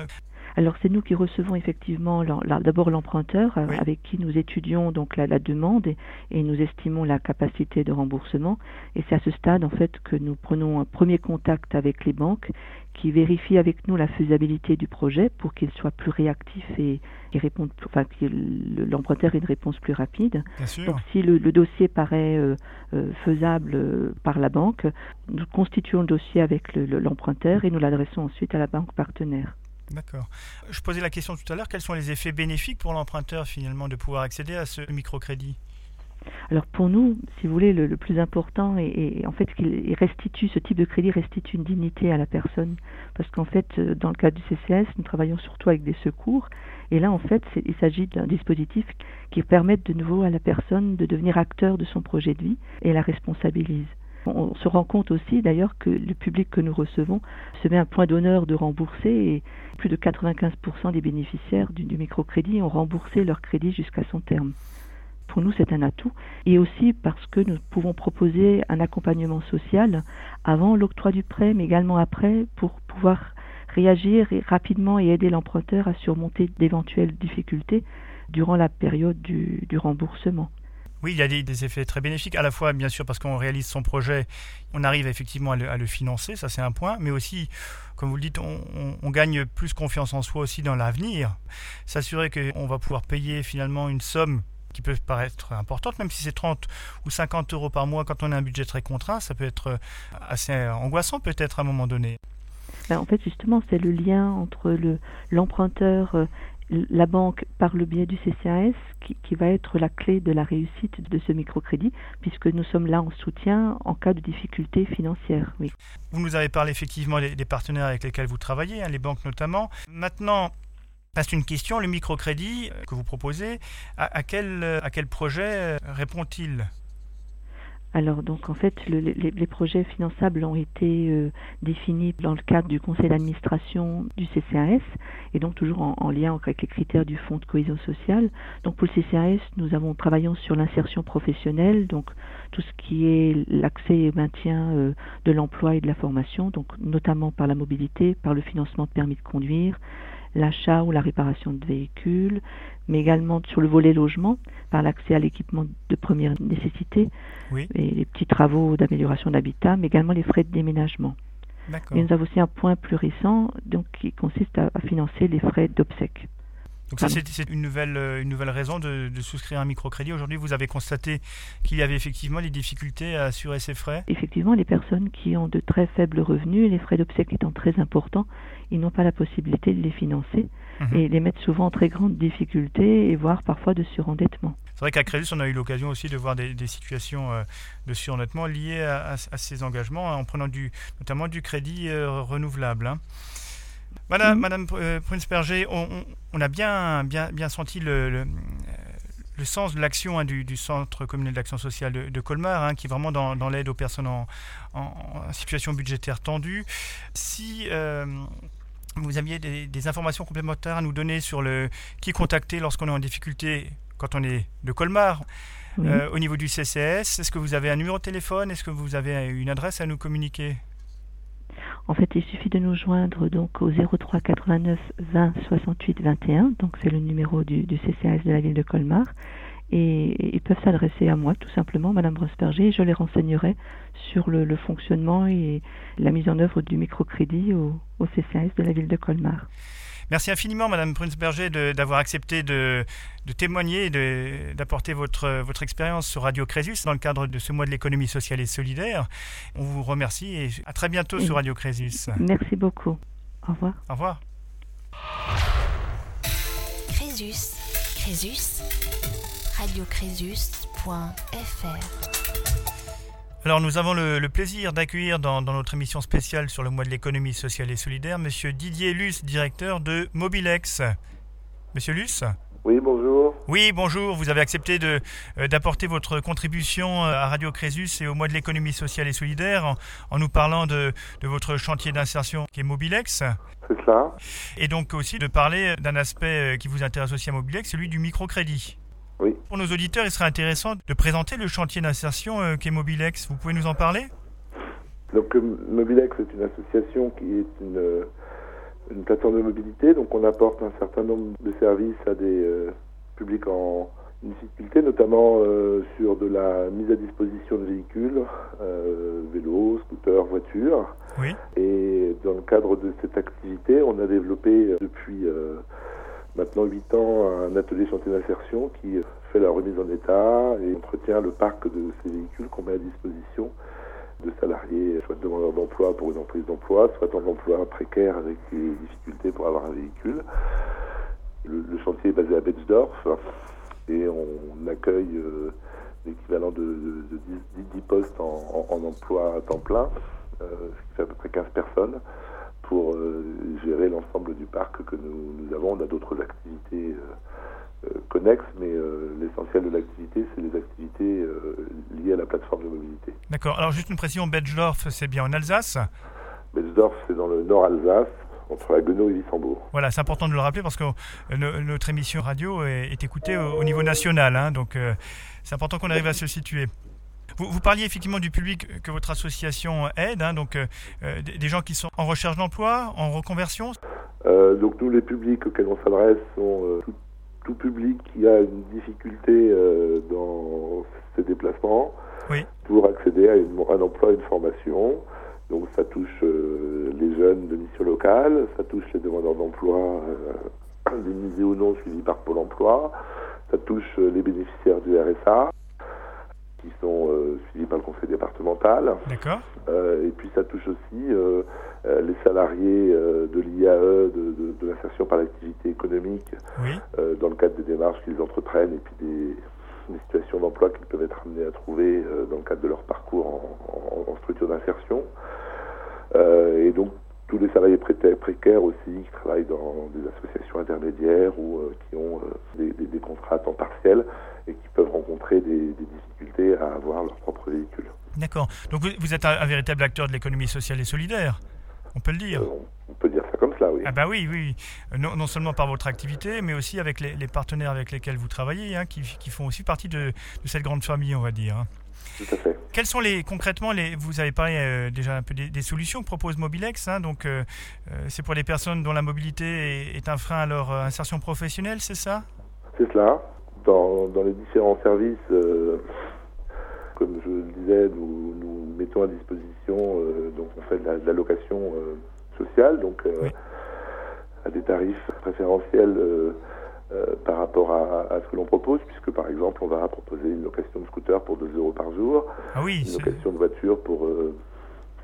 Alors c'est nous qui recevons effectivement d'abord l'emprunteur euh, avec qui nous étudions donc la, demande et, nous estimons la capacité de remboursement. Et c'est à ce stade en fait que nous prenons un premier contact avec les banques qui vérifient avec nous la faisabilité du projet pour qu'il soit plus réactif et, répondre, enfin l'emprunteur ait une réponse plus rapide. Donc si le, dossier paraît euh, euh, faisable par la banque, nous constituons le dossier avec l'emprunteur et nous l'adressons ensuite à la banque partenaire. D'accord. Je posais la question tout à l'heure, quels sont les effets bénéfiques pour l'emprunteur finalement de pouvoir accéder à ce microcrédit? Alors pour nous, si vous voulez, le, plus important est, en fait qu'il restitue, ce type de crédit restitue une dignité à la personne. Parce qu'en fait, euh, dans le cadre du CCS, nous travaillons surtout avec des secours. Et là, en fait, il s'agit d'un dispositif qui permet de nouveau à la personne de devenir acteur de son projet de vie et la responsabilise. On se rend compte aussi d'ailleurs que le public que nous recevons se met un point d'honneur de rembourser et plus de 95% des bénéficiaires du, microcrédit ont remboursé leur crédit jusqu'à son terme. Pour nous, c'est un atout et aussi parce que nous pouvons proposer un accompagnement social avant l'octroi du prêt, mais également après pour pouvoir réagir rapidement et aider l'emprunteur à surmonter d'éventuelles difficultés durant la période du remboursement. Oui, il y a des, effets très bénéfiques, à la fois bien sûr parce qu'on réalise son projet, on arrive effectivement à le, financer, ça c'est un point, mais aussi, comme vous le dites, on, gagne plus confiance en soi aussi dans l'avenir, s'assurer qu'on va pouvoir payer finalement une somme qui peut paraître importante, même si c'est 30 ou 50 euros par mois quand on a un budget très contraint, ça peut être assez angoissant peut-être à un moment donné. Ben, en fait, justement, c'est le lien entre l'emprunteur euh, la banque, par le biais du CCAS, qui, va être la clé de la réussite de ce microcrédit, puisque nous sommes là en soutien en cas de difficultés financières. Oui. Vous nous avez parlé effectivement des, partenaires avec lesquels vous travaillez, hein, les banques notamment. Maintenant, c'est une question, le microcrédit que vous proposez, à quel projet euh, répond-il? Alors donc en fait les, projets finançables ont été euh, définis dans le cadre du conseil d'administration du CCAS et donc toujours en, lien avec les critères du fonds de cohésion sociale. Donc pour le CCAS, nous avons travaillé sur l'insertion professionnelle, donc tout ce qui est l'accès et maintien euh, de l'emploi et de la formation, donc notamment par la mobilité, par le financement de permis de conduire, l'achat ou la réparation de véhicules, mais également sur le volet logement, par l'accès à l'équipement de première nécessité, et les petits travaux d'amélioration d'habitat, mais également les frais de déménagement. Et nous avons aussi un point plus récent donc, qui consiste à, financer les frais d'obsèques. Donc ça, c'est une nouvelle, euh, une nouvelle raison de, de souscrire un microcrédit. Aujourd'hui, vous avez constaté qu'il y avait effectivement des difficultés à assurer ces frais Effectivement, les personnes qui ont de très faibles revenus, les frais d'obsèques étant très importants, ils n'ont pas la possibilité de les financer. Mhm. et les mettent souvent en très grande difficulté et voire parfois de surendettement. C'est vrai qu'à Crédit, on a eu l'occasion aussi de voir des, des situations euh, de surendettement liées à, à, à, ces engagements, en prenant du, notamment du crédit euh, renouvelable. Hein. Madame, Mhm. Madame euh, Prince-Berger, on, on- on a bien, bien, bien senti le, le, le sens de l'action hein, du, du Centre communal d'action sociale de, de Colmar, hein, qui est vraiment dans, dans l'aide aux personnes en, en- en situation budgétaire tendue. Si euh, vous aviez des, des informations complémentaires à nous donner sur le qui contacter lorsqu'on est en difficulté quand on est de Colmar, Oui. euh, au niveau du CCS, est-ce que vous avez un numéro de téléphone? Est-ce que vous avez une adresse à nous communiquer? En fait, il suffit de nous joindre donc au 03 89 20 68 21. Donc c'est le numéro du, du CCAS de la ville de Colmar. Et, et ils peuvent s'adresser à moi, tout simplement, Madame Brosperger, et je les renseignerai sur le, le fonctionnement et la mise en œuvre du microcrédit au, au CCAS de la ville de Colmar. Merci infiniment, Madame Prince-Berger, de- d'avoir accepté de, de témoigner et de- d'apporter votre, votre expérience sur Radio Crésus dans le cadre de ce mois de l'économie sociale et solidaire. On vous remercie et à très bientôt sur Radio Crésus. Merci beaucoup. Au revoir. Au revoir. Crésus, Crésus, radiocrésus.fr. Alors nous avons le, le plaisir d'accueillir dans, dans notre émission spéciale sur le mois de l'économie sociale et solidaire Monsieur Didier Luce, directeur de Mobilex. Monsieur Luce? Oui, bonjour. Oui, bonjour. Vous avez accepté de, euh, d'apporter votre contribution euh, à Radio Crésus et au mois de l'économie sociale et solidaire en, en nous parlant de, de votre chantier d'insertion qui est Mobilex C'est cela. et donc aussi de parler d'un aspect euh, qui vous intéresse aussi à Mobilex, celui du microcrédit. Oui. Pour nos auditeurs, il serait intéressant de présenter le chantier d'insertion euh, qu'est Mobilex. Vous pouvez nous en parler? Donc euh, Mobilex est une association qui est une, euh, une plateforme de mobilité. Donc on apporte un certain nombre de services à des euh, publics en difficulté, notamment euh, sur de la mise à disposition de véhicules, vélos, scooters, voitures. Oui. Et dans le cadre de cette activité, on a développé depuis maintenant 8 ans un atelier chantier d'insertion qui fait la remise en état et entretient le parc de ces véhicules qu'on met à disposition de salariés, soit demandeurs d'emploi pour une emprise d'emploi, soit en emploi précaire avec des difficultés pour avoir un véhicule. Le, chantier est basé à Betzdorf et on accueille euh, l'équivalent de, de, de 10, 10 postes en, emploi à temps plein, euh, ce qui fait à peu près 15 personnes pour euh, gérer l'ensemble du parc que nous, nous, avons. On a d'autres activités euh, connexes, mais euh, l'essentiel de l'activité, c'est les activités euh, liées à la plateforme de mobilité. D'accord. Alors juste une précision, Betzdorf, c'est bien en Alsace? Betzdorf, c'est dans le nord Alsace, entre Haguenau et Wissembourg. Voilà, c'est important de le rappeler parce que euh, notre émission radio est, est écoutée au, au, niveau national, hein, donc euh, c'est important qu'on arrive à se situer. Vous, vous, parliez effectivement du public que votre association aide, hein, donc euh, des, des, gens qui sont en recherche d'emploi, en reconversion Euh, Donc nous, les publics auxquels on s'adresse sont euh, tout, tout, public qui a une difficulté euh, dans ses déplacements oui. pour accéder à une, un emploi, une formation. Donc ça touche euh, les jeunes de mission locale, ça touche les demandeurs d'emploi euh, indemnisés ou non suivis par Pôle emploi, ça touche euh, les bénéficiaires du RSA qui sont euh, suivis par le conseil départemental. D'accord. Euh, et puis ça touche aussi euh, les salariés de l'IAE, de, de, de l'insertion par l'activité économique, oui. Dans le cadre des démarches qu'ils entreprennent et puis des, des situations d'emploi qu'ils peuvent être amenés à trouver dans le cadre de leur parcours en, en, en structure d'insertion. Et donc tous les salariés précaires aussi qui travaillent dans des associations intermédiaires ou euh, qui ont euh, des, des, des, contrats à temps partiel et qui peuvent rencontrer des, des difficultés à avoir leur propre véhicule. D'accord. Donc vous, vous êtes un, un, véritable acteur de l'économie sociale et solidaire, on peut le dire. Euh, on peut dire ça comme cela, oui. Ah bah oui, oui. Non, non seulement par votre activité, mais aussi avec les, les partenaires avec lesquels vous travaillez, hein, qui, qui, font aussi partie de, de, cette grande famille, on va dire. Tout à fait. Quelles sont les concrètement les vous avez parlé euh, déjà un peu des, des, solutions que propose Mobilex hein, donc euh, c'est pour les personnes dont la mobilité est, est un frein à leur euh, insertion professionnelle c'est ça? C'est cela dans, dans, les différents services euh, comme je le disais nous, nous mettons à disposition euh, donc on fait de la, de la location euh, sociale donc oui. à des tarifs préférentiels euh, par rapport à, à ce que l'on propose, puisque par exemple on va proposer une location de scooter pour 2 euros par jour, ah oui, une location de voiture pour euh,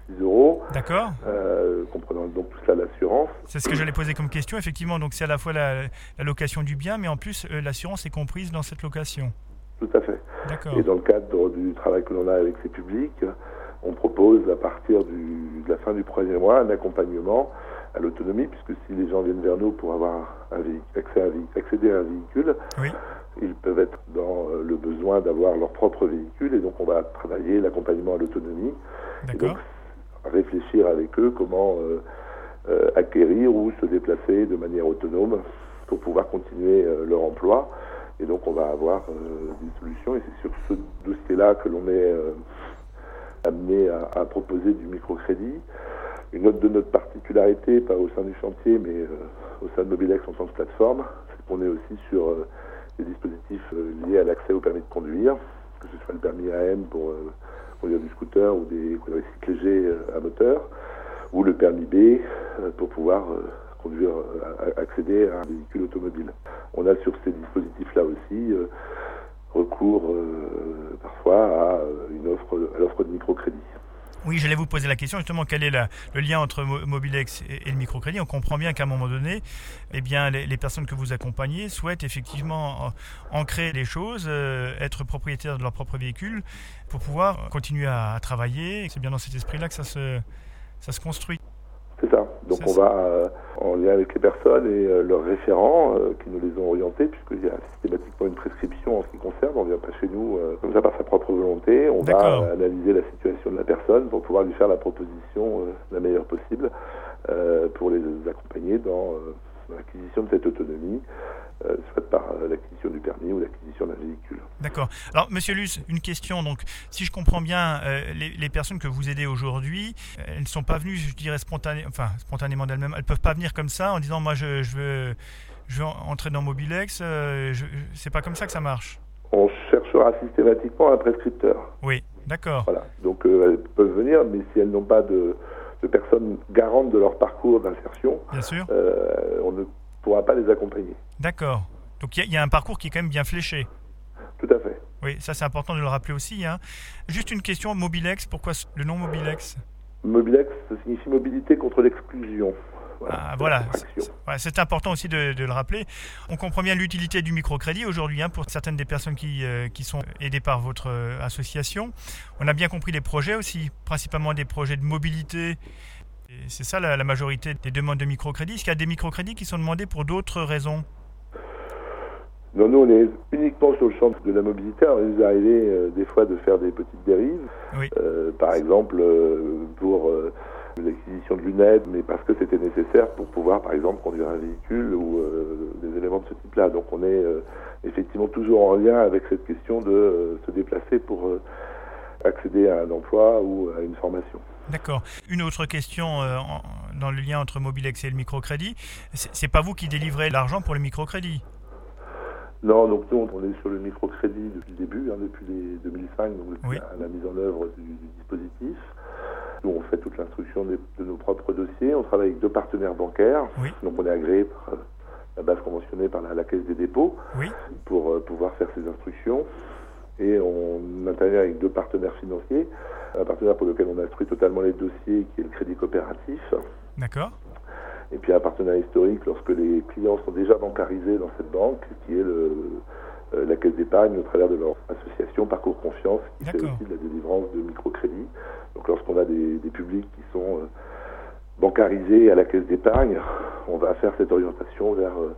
10 euros. D'accord. Euh, comprenant donc tout cela l'assurance. C'est ce que j'allais poser comme question. Effectivement, donc c'est à la fois la, la location du bien, mais en plus euh, l'assurance est comprise dans cette location. Tout à fait. D'accord. Et dans le cadre du travail que l'on a avec ces publics, on propose à partir du, de la fin du premier mois un accompagnement à l'autonomie, puisque si les gens viennent vers nous pour avoir un accès à un accéder à un véhicule, Oui. ils peuvent être dans euh, le besoin d'avoir leur propre véhicule, et donc on va travailler l'accompagnement à l'autonomie, donc réfléchir avec eux comment euh, euh, acquérir ou se déplacer de manière autonome pour pouvoir continuer euh, leur emploi. Et donc on va avoir des solutions, et c'est sur ce dossier-là que l'on est amené à, à proposer du microcrédit. Une autre de notre particularité, pas au sein du chantier, mais euh, au sein de Mobilex en tant que plateforme, c'est qu'on est aussi sur euh, des dispositifs euh, liés à l'accès au permis de conduire, que ce soit le permis AM pour conduire du scooter ou des quadricycles légers à moteur, ou le permis B pour pouvoir conduire, accéder à un véhicule automobile. On a sur ces dispositifs-là aussi recours euh, parfois à une offre, à l'offre de microcrédit. Oui, j'allais vous poser la question justement quel est la- le lien entre Mo- Mobilex et, le microcrédit? On comprend bien qu'à un moment donné, eh bien, les, personnes que vous accompagnez souhaitent effectivement en- ancrer les choses, euh, être propriétaires de leur propre véhicule pour pouvoir continuer à, à travailler. C'est bien dans cet esprit-là que ça se, ça se construit. Ça. Donc on ça. va euh, en lien avec les personnes et euh, leurs référents euh, qui nous les ont orientés, puisqu'il y a systématiquement une prescription en ce qui concerne. On ne vient pas chez nous comme ça par sa propre volonté. On va analyser la situation de la personne pour pouvoir lui faire la proposition la meilleure possible pour les accompagner dans l'acquisition de cette autonomie, euh, soit par euh, l'acquisition du permis ou l'acquisition d'un véhicule. D'accord. Alors, Monsieur Luce, une question. Donc, si je comprends bien, euh, les, les personnes que vous aidez aujourd'hui, elles ne sont pas venues, je dirais, spontané, enfin, spontanément d'elles-mêmes. Elles peuvent pas venir comme ça en disant, moi, je, je veux, je veux entrer dans Mobilex. Je- c'est pas comme ça que ça marche? On cherchera systématiquement un prescripteur. Oui, d'accord. Voilà. Donc elles peuvent venir, mais si elles n'ont pas de, de personnes garantes de leur parcours d'insertion, Bien sûr. on ne pourra pas les accompagner. D'accord. Donc, il y a- il y, a un parcours qui est quand même bien fléché. Tout à fait. Oui, ça, c'est important de le rappeler aussi. hein. Juste une question, Mobilex, pourquoi le nom Mobilex? Mobilex, ça signifie mobilité contre l'exclusion. Ah, voilà. Ouais, c'est important aussi de, de le rappeler. On comprend bien l'utilité du microcrédit aujourd'hui hein, pour certaines des personnes qui, euh, qui sont aidées par votre euh, association. On a bien compris les projets aussi, principalement des projets de mobilité. C'est ça la, la majorité des demandes de microcrédit. Est-ce qu'il y a des microcrédits qui sont demandés pour d'autres raisons? Non, nous, on est uniquement sur le champ de la mobilité. Alors, il nous est arrivé euh, des fois de faire des petites dérives. Oui. Euh, par exemple, euh, pour l'acquisition de lunettes, mais parce que c'était nécessaire pour pouvoir, par exemple, conduire un véhicule ou euh, des éléments de ce type-là. Donc, on est euh, effectivement toujours en lien avec cette question de euh, se déplacer pour accéder à un emploi ou à une formation. D'accord. Une autre question euh, en- dans le lien entre Mobilex et le microcrédit. C'est pas vous qui délivrez l'argent pour le microcrédit? Non, donc nous, on est sur le microcrédit depuis le début, hein, depuis les 2005, donc depuis Oui. la, la mise en œuvre du, du dispositif. Nous, on fait toute l'instruction de nos propres dossiers. On travaille avec deux partenaires bancaires. Oui. Donc, on est agréé par euh, la base conventionnée par la, la Caisse des dépôts Oui. pour euh, pouvoir faire ces instructions. Et on intervient avec deux partenaires financiers. Un partenaire pour lequel on instruit totalement les dossiers, qui est le Crédit Coopératif. D'accord. Et puis un partenaire historique lorsque les clients sont déjà bancarisés dans cette banque, qui est le, euh, la Caisse d'épargne au travers de leur association Parcours Confiance, qui fait aussi de la délivrance de microcrédits. Donc lorsqu'on a des, des publics qui sont euh, bancarisés à la Caisse d'épargne, on va faire cette orientation vers, euh,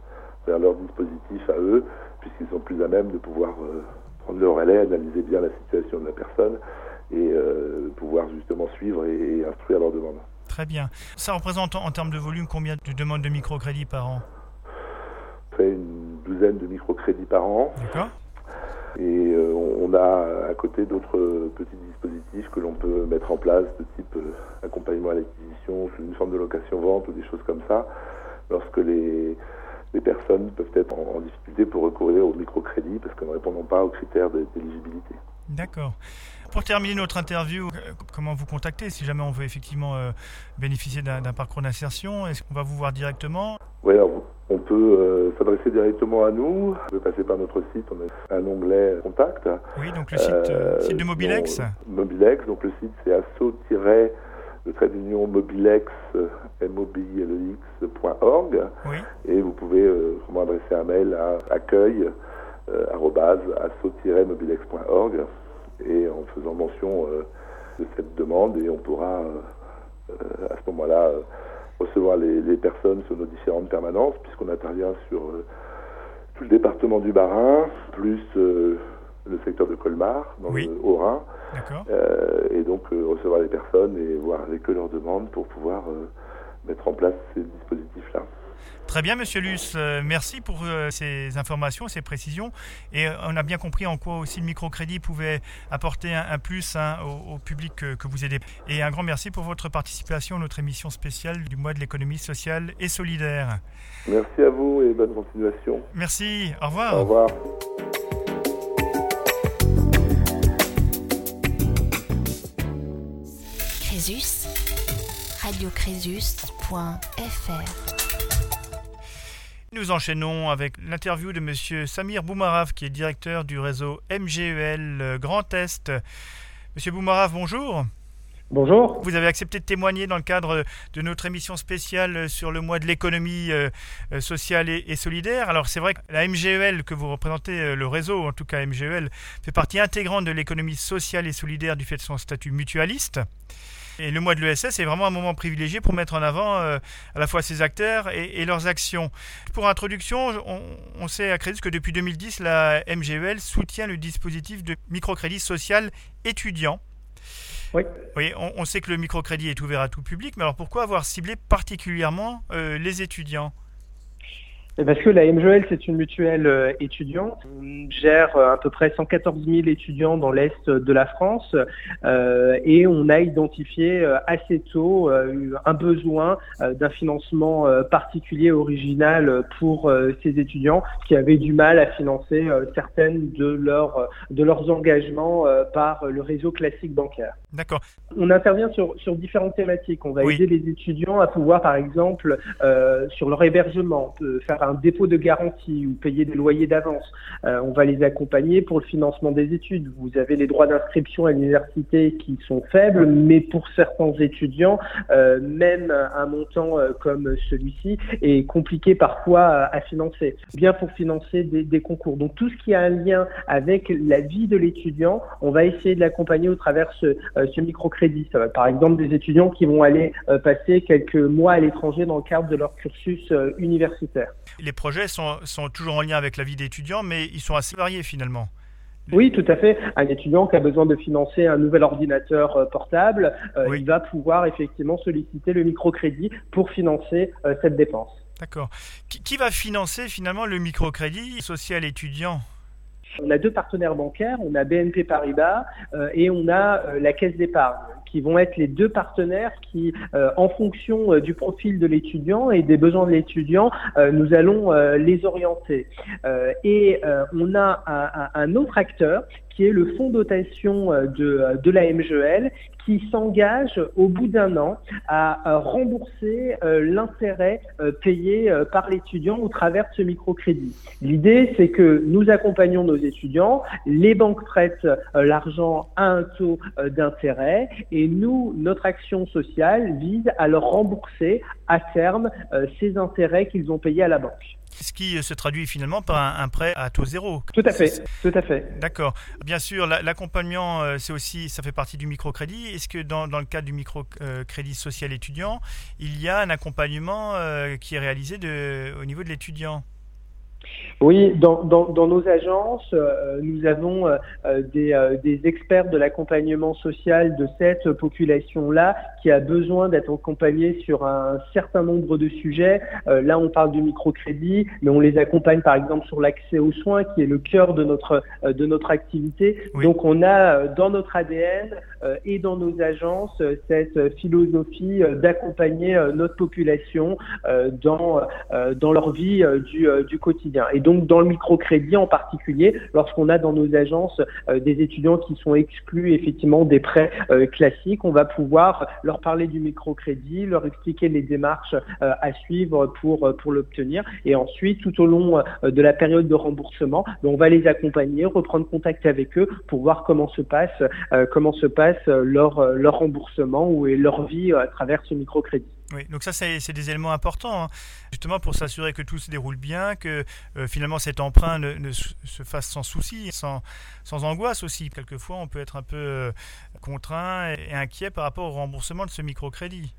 vers leur dispositif à eux, puisqu'ils sont plus à même de pouvoir prendre le relais, analyser bien la situation de la personne et euh, pouvoir justement suivre et, et instruire leurs demandes. Très bien. Ça représente en termes de volume combien de demandes de microcrédit par an? On fait une douzaine de microcrédits par an. D'accord Et euh, on a à côté d'autres petits dispositifs que l'on peut mettre en place, de type euh, accompagnement à l'acquisition, une forme de location-vente ou des choses comme ça, lorsque les, les personnes peuvent être en, en difficulté pour recourir au microcrédit parce qu'en ne répondant pas aux critères d'éligibilité. D'accord. Pour terminer notre interview, euh, comment vous contacter si jamais on veut effectivement euh, bénéficier d'un parcours d'insertion? Est-ce qu'on va vous voir directement? Oui, alors, on peut euh, s'adresser directement à nous, on peut passer par notre site, on a un onglet contact. Oui, donc le site, euh, site de Mobilex bon, Mobilex, donc le site c'est le trait d'union mobilex, mobilex.org. Oui. Et vous pouvez vraiment adresser un mail à accueil asso-mobilex.org et en faisant mention de cette demande et on pourra à ce moment-là recevoir les, les, personnes sur nos différentes permanences puisqu'on intervient sur tout le département du Bas-Rhin, plus le secteur de Colmar, dans Oui. le Haut-Rhin. Euh, et donc euh, recevoir les personnes et voir avec eux leurs demandes pour pouvoir euh, mettre en place ces dispositifs-là. Très bien, Monsieur Luce. Euh, merci pour euh, ces informations, ces précisions. Et euh, on a bien compris en quoi aussi le microcrédit pouvait apporter un, un plus hein, au, au, public que, que, vous aidez. Et un grand merci pour votre participation à notre émission spéciale du mois de l'économie sociale et solidaire. Merci à vous et bonne continuation. Merci. Au revoir. Au revoir. Crésus, radiocrésus.fr. Nous enchaînons avec l'interview de Monsieur Samir Boumarav, qui est directeur du réseau MGEL Grand Est. Monsieur Boumarav, bonjour. Bonjour. Vous avez accepté de témoigner dans le cadre de notre émission spéciale sur le mois de l'économie euh, sociale et, et, solidaire. Alors c'est vrai que la MGEL que vous représentez, le réseau en tout cas MGEL, fait partie intégrante de l'économie sociale et solidaire du fait de son statut mutualiste. Et le mois de l'ESS est vraiment un moment privilégié pour mettre en avant euh, à la fois ces acteurs et, et leurs actions. Pour introduction, on, on, sait à Crédit que depuis 2010, la MGEL soutient le dispositif de microcrédit social étudiant. Oui. oui on, on, sait que le microcrédit est ouvert à tout public, mais alors pourquoi avoir ciblé particulièrement euh, les étudiants? Parce que la MGEL, c'est une mutuelle euh, étudiante. On gère euh, à peu près 114 000 étudiants dans l'Est de la France euh, et on a identifié assez tôt un besoin d'un financement particulier, original pour ces étudiants qui avaient du mal à financer certaines de leurs engagements par le réseau classique bancaire. D'accord. On intervient sur, sur différentes thématiques. On va Oui. aider les étudiants à pouvoir, par exemple, sur leur hébergement, faire un dépôt de garantie ou payer des loyers d'avance. Euh, on va les accompagner pour le financement des études. Vous avez les droits d'inscription à l'université qui sont faibles, mais pour certains étudiants, euh, même un montant euh, comme celui-ci est compliqué parfois à, à, financer, bien pour financer des, des, concours. Donc tout ce qui a un lien avec la vie de l'étudiant, on va essayer de l'accompagner au travers ce, ce microcrédit. Ça va, par exemple des étudiants qui vont aller passer quelques mois à l'étranger dans le cadre de leur cursus universitaire. Les projets sont, sont, toujours en lien avec la vie d'étudiants, mais ils sont assez variés finalement. Oui, tout à fait. Un étudiant qui a besoin de financer un nouvel ordinateur euh, portable, euh, oui. il va pouvoir effectivement solliciter le microcrédit pour financer euh, cette dépense. D'accord. Qui, qui, va financer finalement le microcrédit social étudiant? On a deux partenaires bancaires, on a BNP Paribas euh, et on a euh, la Caisse d'épargne, qui vont être les deux partenaires qui, euh, en fonction du profil de l'étudiant et des besoins de l'étudiant, nous allons les orienter. et on a un, un, autre acteur qui est le fonds dotation de, de la MGL, qui s'engage au bout d'un an à, à rembourser euh, l'intérêt euh, payé euh, par l'étudiant au travers de ce microcrédit. L'idée, c'est que nous accompagnons nos étudiants, les banques prêtent l'argent à un taux d'intérêt et nous, notre action sociale vise à leur rembourser à terme ces intérêts qu'ils ont payés à la banque ce qui se traduit finalement par un, un, prêt à taux zéro. Tout à fait, tout à fait. D'accord. Bien sûr, l'accompagnement, c'est aussi, ça fait partie du microcrédit. Est-ce que dans, dans, le cadre du microcrédit social étudiant, il y a un accompagnement euh, qui est réalisé de, au niveau de l'étudiant? Oui, dans, dans, dans, nos agences, euh, nous avons euh, des, euh, des, experts de l'accompagnement social de cette population-là qui a besoin d'être accompagnée sur un certain nombre de sujets. là, on parle du microcrédit, mais on les accompagne par exemple sur l'accès aux soins, qui est le cœur de notre, de notre activité. Oui. Donc, on a dans notre ADN et dans nos agences cette philosophie d'accompagner notre population dans, dans leur vie du, du quotidien. Et donc, dans le microcrédit en particulier, lorsqu'on a dans nos agences des étudiants qui sont exclus effectivement des prêts classiques, on va pouvoir leur parler du microcrédit, leur expliquer les démarches à suivre pour, pour l'obtenir. Et ensuite, tout au long de la période de remboursement, ben, on va les accompagner, reprendre contact avec eux pour voir comment se passe, comment se passe leur, leur remboursement ou leur vie à travers ce microcrédit. Oui, donc ça c'est des éléments importants, hein. justement pour s'assurer que tout se déroule bien, que euh, finalement cet emprunt ne, se fasse sans souci, sans, sans angoisse aussi. Quelquefois on peut être un peu euh, contraint et inquiet par rapport au remboursement de ce microcrédit.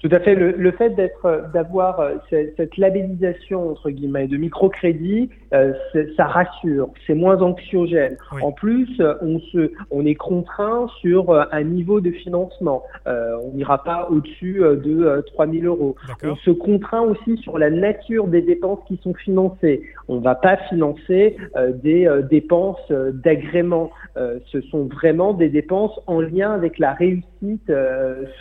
Tout à fait. Le, fait d'être, euh, d'avoir euh, cette, labellisation entre guillemets de microcrédit, euh, ça rassure, c'est moins anxiogène. En plus, on se, on est contraint sur un niveau de financement. on n'ira pas au-dessus de 3000 euros. On se contraint aussi sur la nature des dépenses qui sont financées. On ne va pas financer des dépenses d'agrément. ce sont vraiment des dépenses en lien avec la réussite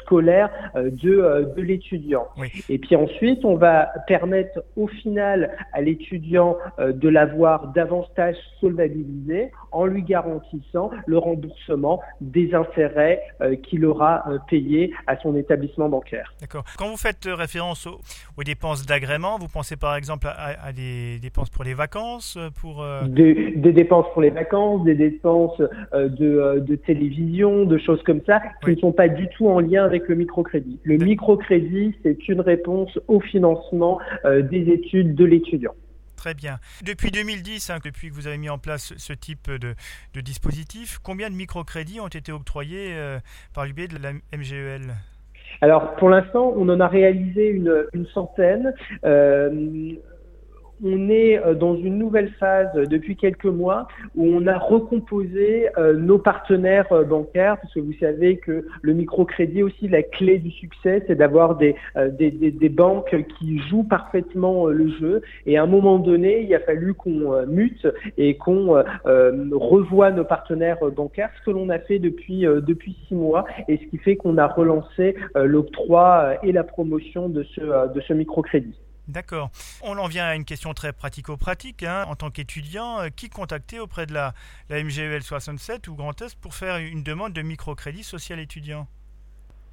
scolaire de de l'étudiant. Et puis ensuite, on va permettre au final à l'étudiant euh, de l'avoir davantage solvabilisé en lui garantissant le remboursement des intérêts euh, qu'il aura euh, payés à son établissement bancaire. D'accord. Quand vous faites référence aux, dépenses d'agrément, vous pensez par exemple à, des dépenses pour les vacances pour, des, dépenses pour les vacances, des dépenses de, de, télévision, de choses comme ça, qui ne sont pas du tout en lien avec le microcrédit. Le micro crédit, c'est une réponse au financement euh, des études de l'étudiant. Très bien. Depuis 2010, hein, depuis que vous avez mis en place ce type de, dispositif, combien de microcrédits ont été octroyés euh, par l'UB de la MGEL alors pour l'instant, on en a réalisé une, centaine. Euh, on est euh, dans une nouvelle phase depuis quelques mois où on a recomposé euh, nos partenaires euh, bancaires, parce que vous savez que le microcrédit aussi, la clé du succès, c'est d'avoir des, banques qui jouent parfaitement le jeu. Et à un moment donné, il a fallu qu'on mute et qu'on revoie nos partenaires bancaires, ce que l'on a fait depuis, six mois, et ce qui fait qu'on a relancé l'octroi et la promotion de ce microcrédit. D'accord. On en vient à une question très pratico-pratique. Hein. En tant qu'étudiant, euh, qui contacter auprès de la, MGEL 67 ou Grand Est pour faire une demande de microcrédit social étudiant?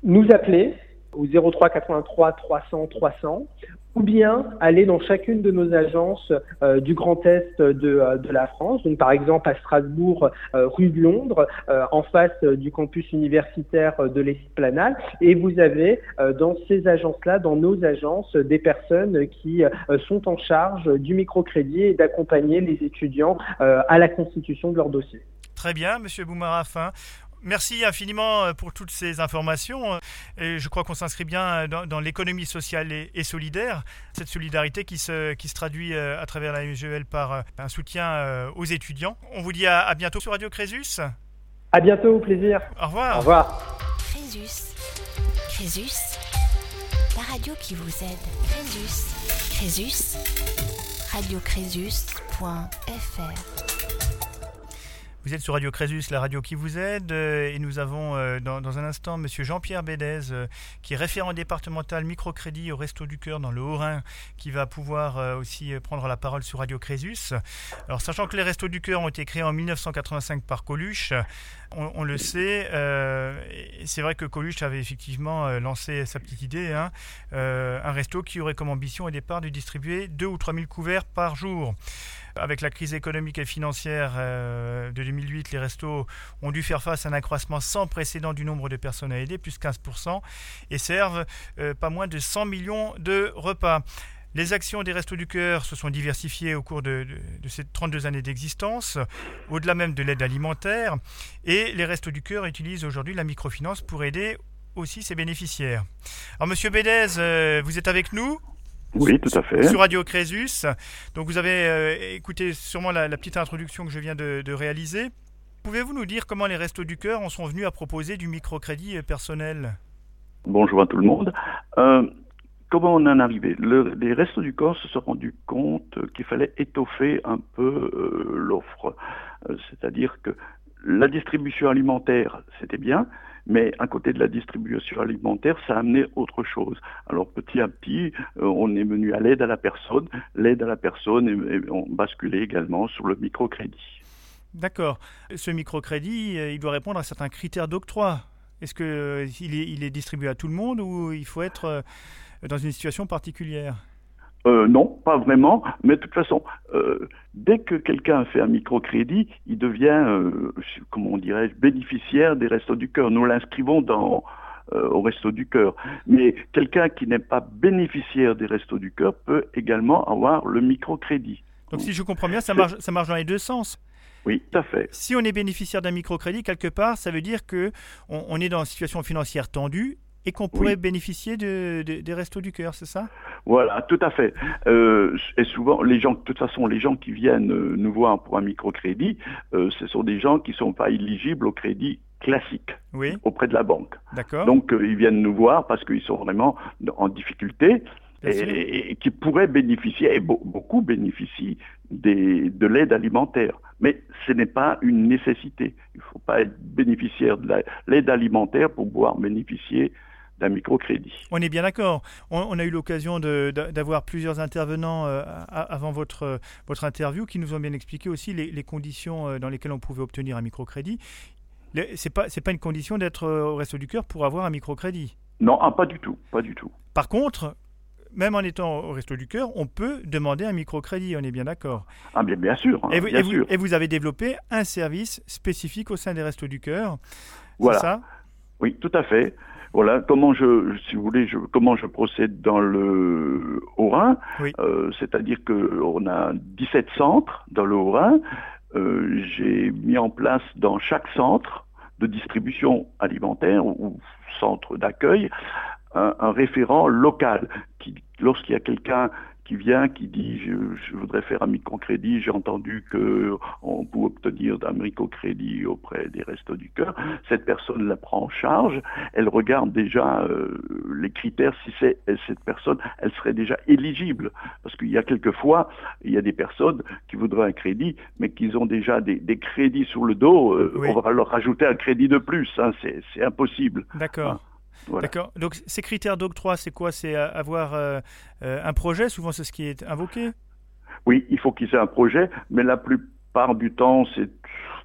Nous appeler au 03 83 300 300 ou bien aller dans chacune de nos agences euh, du Grand Est de, euh, de, la France, donc par exemple à Strasbourg, euh, rue de Londres, en face du campus universitaire de l'Esplanade, et vous avez dans ces agences-là, dans nos agences, des personnes qui sont en charge du microcrédit et d'accompagner les étudiants à la constitution de leur dossier. Très bien, Monsieur Boumarafin. Merci infiniment euh, pour toutes ces informations. Et je crois qu'on s'inscrit bien dans, l'économie sociale et, solidaire, cette solidarité qui se, qui se traduit euh, à travers la MGL par euh, un soutien aux étudiants. On vous dit à, bientôt sur Radio Crésus. À bientôt, au plaisir. Au revoir. Au revoir. Crésus. Crésus, la radio qui vous aide. Crésus. Crésus. radiocrésus.fr vous êtes sur Radio Crésus, la radio qui vous aide, euh, et nous avons euh, dans, un instant Monsieur Jean-Pierre Bédez, euh, qui est référent départemental microcrédit au Resto du Cœur dans le Haut-Rhin, qui va pouvoir aussi prendre la parole sur Radio Crésus. Alors, sachant que les Restos du Cœur ont été créés en 1985 par Coluche, on, le sait, c'est vrai que Coluche avait effectivement lancé sa petite idée, hein, un resto qui aurait comme ambition au départ de distribuer 2 ou 3 000 couverts par jour. Avec la crise économique et financière euh, de 2008, les restos ont dû faire face à un accroissement sans précédent du nombre de personnes à aider, plus 15%, et servent euh, pas moins de 100 millions de repas. Les actions des Restos du Cœur se sont diversifiées au cours de, ces 32 années d'existence, au-delà même de l'aide alimentaire, et les Restos du Cœur utilisent aujourd'hui la microfinance pour aider aussi ses bénéficiaires. Alors Monsieur Bédez, euh, vous êtes avec nous oui, tout à fait. Sur Radio Crésus. Donc vous avez euh, écouté sûrement la, petite introduction que je viens de, réaliser. Pouvez-vous nous dire comment les Restos du Cœur en sont venus à proposer du microcrédit personnel? Bonjour à tout le monde. Euh, comment on en est arrivé? Les Restos du Cœur se sont rendus compte qu'il fallait étoffer un peu euh, l'offre. C'est-à-dire que la distribution alimentaire, c'était bien, Mais à côté de la distribution alimentaire, ça a amené autre chose. Alors petit à petit, euh, on est venu à l'aide à la personne, l'aide à la personne, on basculait également sur le microcrédit. D'accord. Ce microcrédit, euh, il doit répondre à certains critères d'octroi. Est-ce qu'il euh, est, est distribué à tout le monde ou il faut être dans une situation particulière? Euh, non, pas vraiment, mais de toute façon, euh, dès que quelqu'un fait un microcrédit, il devient, euh, comment on dirait, bénéficiaire des Restos du Cœur. Nous l'inscrivons dans au Resto du Cœur. Mais quelqu'un qui n'est pas bénéficiaire des Restos du Cœur peut également avoir le microcrédit. Donc, si je comprends bien, ça marche, ça marche dans les deux sens. Oui, tout à fait. Si on est bénéficiaire d'un microcrédit, quelque part, ça veut dire que on est dans une situation financière tendue et qu'on pourrait bénéficier de, des restos du cœur, c'est ça? Voilà, tout à fait. Euh, et souvent, les gens, de toute façon, les gens qui viennent euh, nous voir pour un microcrédit, euh, ce sont des gens qui ne sont pas éligibles au crédit classique oui. auprès de la banque. D'accord. Donc, ils viennent nous voir parce qu'ils sont vraiment en difficulté. Et, qui pourraient bénéficier, et beaucoup bénéficient des, de l'aide alimentaire. Mais ce n'est pas une nécessité. Il ne faut pas être bénéficiaire de l'aide alimentaire pour pouvoir bénéficier d'un microcrédit. On est bien d'accord. On, a eu l'occasion d'avoir plusieurs intervenants euh, avant votre, votre interview qui nous ont bien expliqué aussi les, conditions euh, dans lesquelles on pouvait obtenir un microcrédit. Ce n'est pas, pas une condition d'être euh, au Resto du Cœur pour avoir un microcrédit. Non, ah, pas du tout, pas du tout. Par contre, même en étant au Resto du Cœur, on peut demander un microcrédit, on est bien d'accord. Ah bien, bien sûr. et, vous, bien sûr. et, vous, avez développé un service spécifique au sein des Restos du Cœur. Voilà. ça? Oui, tout à fait. Voilà comment je, si vous voulez, je, comment je procède dans le Haut-Rhin. Euh, c'est-à-dire qu'on a 17 centres dans le Haut-Rhin. Euh, j'ai mis en place dans chaque centre de distribution alimentaire ou centre d'accueil un, un, référent local qui, lorsqu'il y a quelqu'un qui vient, qui dit je, voudrais faire un microcrédit, j'ai entendu qu'on peut obtenir un microcrédit auprès des Restos du Cœur. Cette personne la prend en charge, elle regarde déjà euh, les critères, si c'est cette personne, elle serait déjà éligible. Parce qu'il y a quelquefois, il y a des personnes qui voudraient un crédit, mais qui ont déjà des, crédits sur le dos, euh, on va leur rajouter un crédit de plus, hein, c'est impossible. D'accord. Hein. D'accord. Donc ces critères d'octroi, c'est quoi? C'est avoir euh, euh, un projet, souvent c'est ce qui est invoqué? Oui, il faut qu'ils aient un projet, mais la plupart du temps, c'est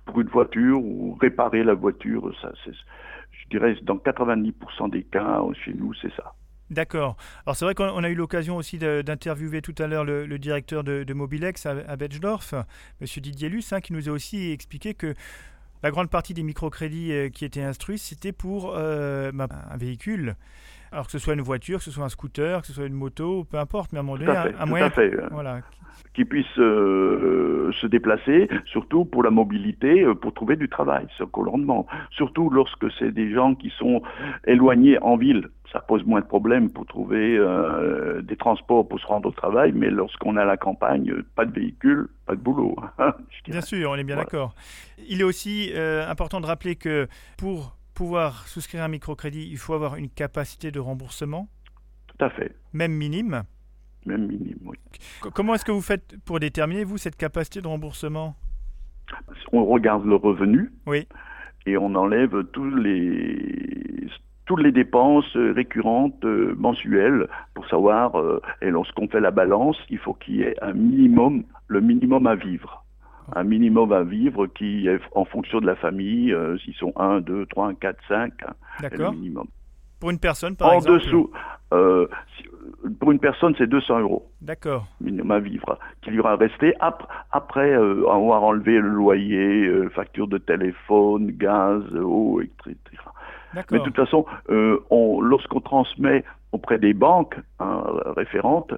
pour une voiture ou réparer la voiture. Ça, je dirais dans 90% des cas, chez nous, c'est ça. D'accord. Alors c'est vrai qu'on a eu l'occasion aussi d'interviewer tout à l'heure le, directeur de, Mobilex à, à M. Didier Luce, hein, qui nous a aussi expliqué que la grande partie des microcrédits euh, qui étaient instruits, c'était pour euh, un véhicule. Alors que ce soit une voiture, que ce soit un scooter, que ce soit une moto, peu importe, mais à un moment donné, un, moyen voilà. qui puisse euh, se déplacer, surtout pour la mobilité, pour trouver du travail, ce que l'on demande. Surtout lorsque c'est des gens qui sont éloignés en ville ça pose moins de problèmes pour trouver euh, des transports pour se rendre au travail, mais lorsqu'on est à la campagne, pas de véhicule, pas de boulot. bien sûr, on est bien d'accord. Il est aussi euh, important de rappeler que pour pouvoir souscrire un microcrédit, il faut avoir une capacité de remboursement. Tout à fait. Même minime. Même minime, oui. Comment est-ce que vous faites pour déterminer, vous, cette capacité de remboursement? On regarde le revenu. Oui. Et on enlève tous les toutes les dépenses récurrentes euh, mensuelles pour savoir, euh, et lorsqu'on fait la balance, il faut qu'il y ait un minimum, le minimum à vivre. Un minimum à vivre qui est en fonction de la famille, s'ils sont 1, 2, 3, 4, 5, D'accord. le minimum. Pour une personne, par en exemple En dessous, pour une personne, c'est 200 euros. D'accord. Minimum à vivre, qui lui aura resté après, après avoir enlevé le loyer, facture de téléphone, gaz, eau, etc. Mais de toute façon, euh, lorsqu'on transmet auprès des banques hein, référentes,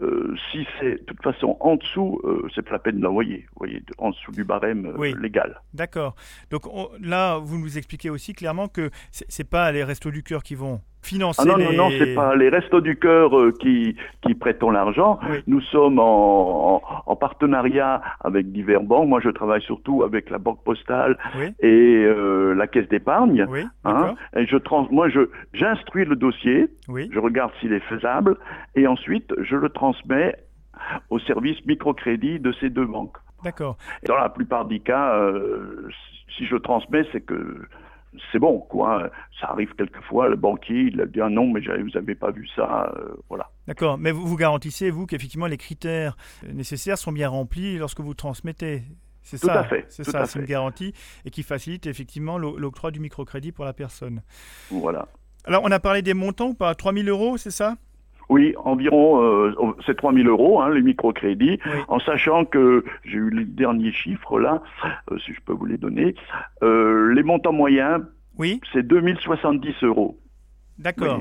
euh, si c'est de toute façon en dessous, euh, c'est pas la peine de l'envoyer, voyez, en dessous du barème légal. D'accord. Donc là, vous nous expliquez aussi clairement que c'est pas les restos du cœur qui vont financer ah non, les... non, non, c'est pas les restos du cœur euh, qui, qui prêtons l'argent. Nous sommes en, en, partenariat avec divers banques. Moi, je travaille surtout avec la Banque Postale et euh, la Caisse d'épargne. hein, et je trans moi, je j'instruis le dossier, je regarde s'il est faisable, et ensuite, je le transmets au service microcrédit de ces deux banques. D'accord. Dans la plupart des cas, euh, si je transmets, c'est que c'est bon, quoi. Ça arrive quelquefois, le banquier, il a dit ah non, mais vous n'avez pas vu ça, voilà. D'accord, mais vous, vous garantissez, vous, qu'effectivement les critères nécessaires sont bien remplis lorsque vous transmettez c'est ça, à fait. C'est ça, c'est une garantie et qui facilite effectivement l'octroi du microcrédit pour la personne. Voilà. Alors, on a parlé des montants ou pas 3000 euros, c'est ça? Oui, environ, euh, c'est 3 000 euros, hein, les microcrédits, en sachant que j'ai eu les derniers chiffres là, euh, si je peux vous les donner. Euh, les montants moyens, oui. c'est 2070 euros. D'accord.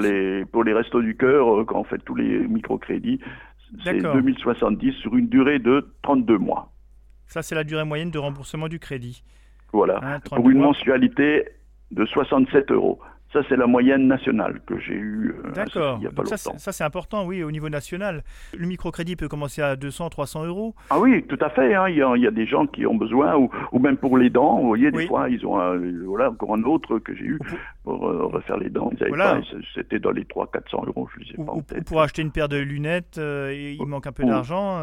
les, pour les restos du cœur, quand on fait tous les microcrédits, c'est 2070 sur une durée de 32 mois. Ça, c'est la durée moyenne de remboursement du crédit. Voilà. Hein, pour une mensualité de 67 euros. Ça, c'est la moyenne nationale que j'ai eue euh, D'accord. il n'y a pas longtemps. Ça, c'est important, oui, au niveau national. Le microcrédit peut commencer à 200, 300 euros. Ah oui, tout à fait. Hein. Il, y a, des gens qui ont besoin, ou, même pour les dents, vous voyez, des fois, ils ont un, voilà, encore un autre que j'ai eu pour euh, refaire les dents. C'était dans les 300, 400 euros, je ne sais pas. Ou, pour acheter une paire de lunettes, euh, il manque un peu d'argent.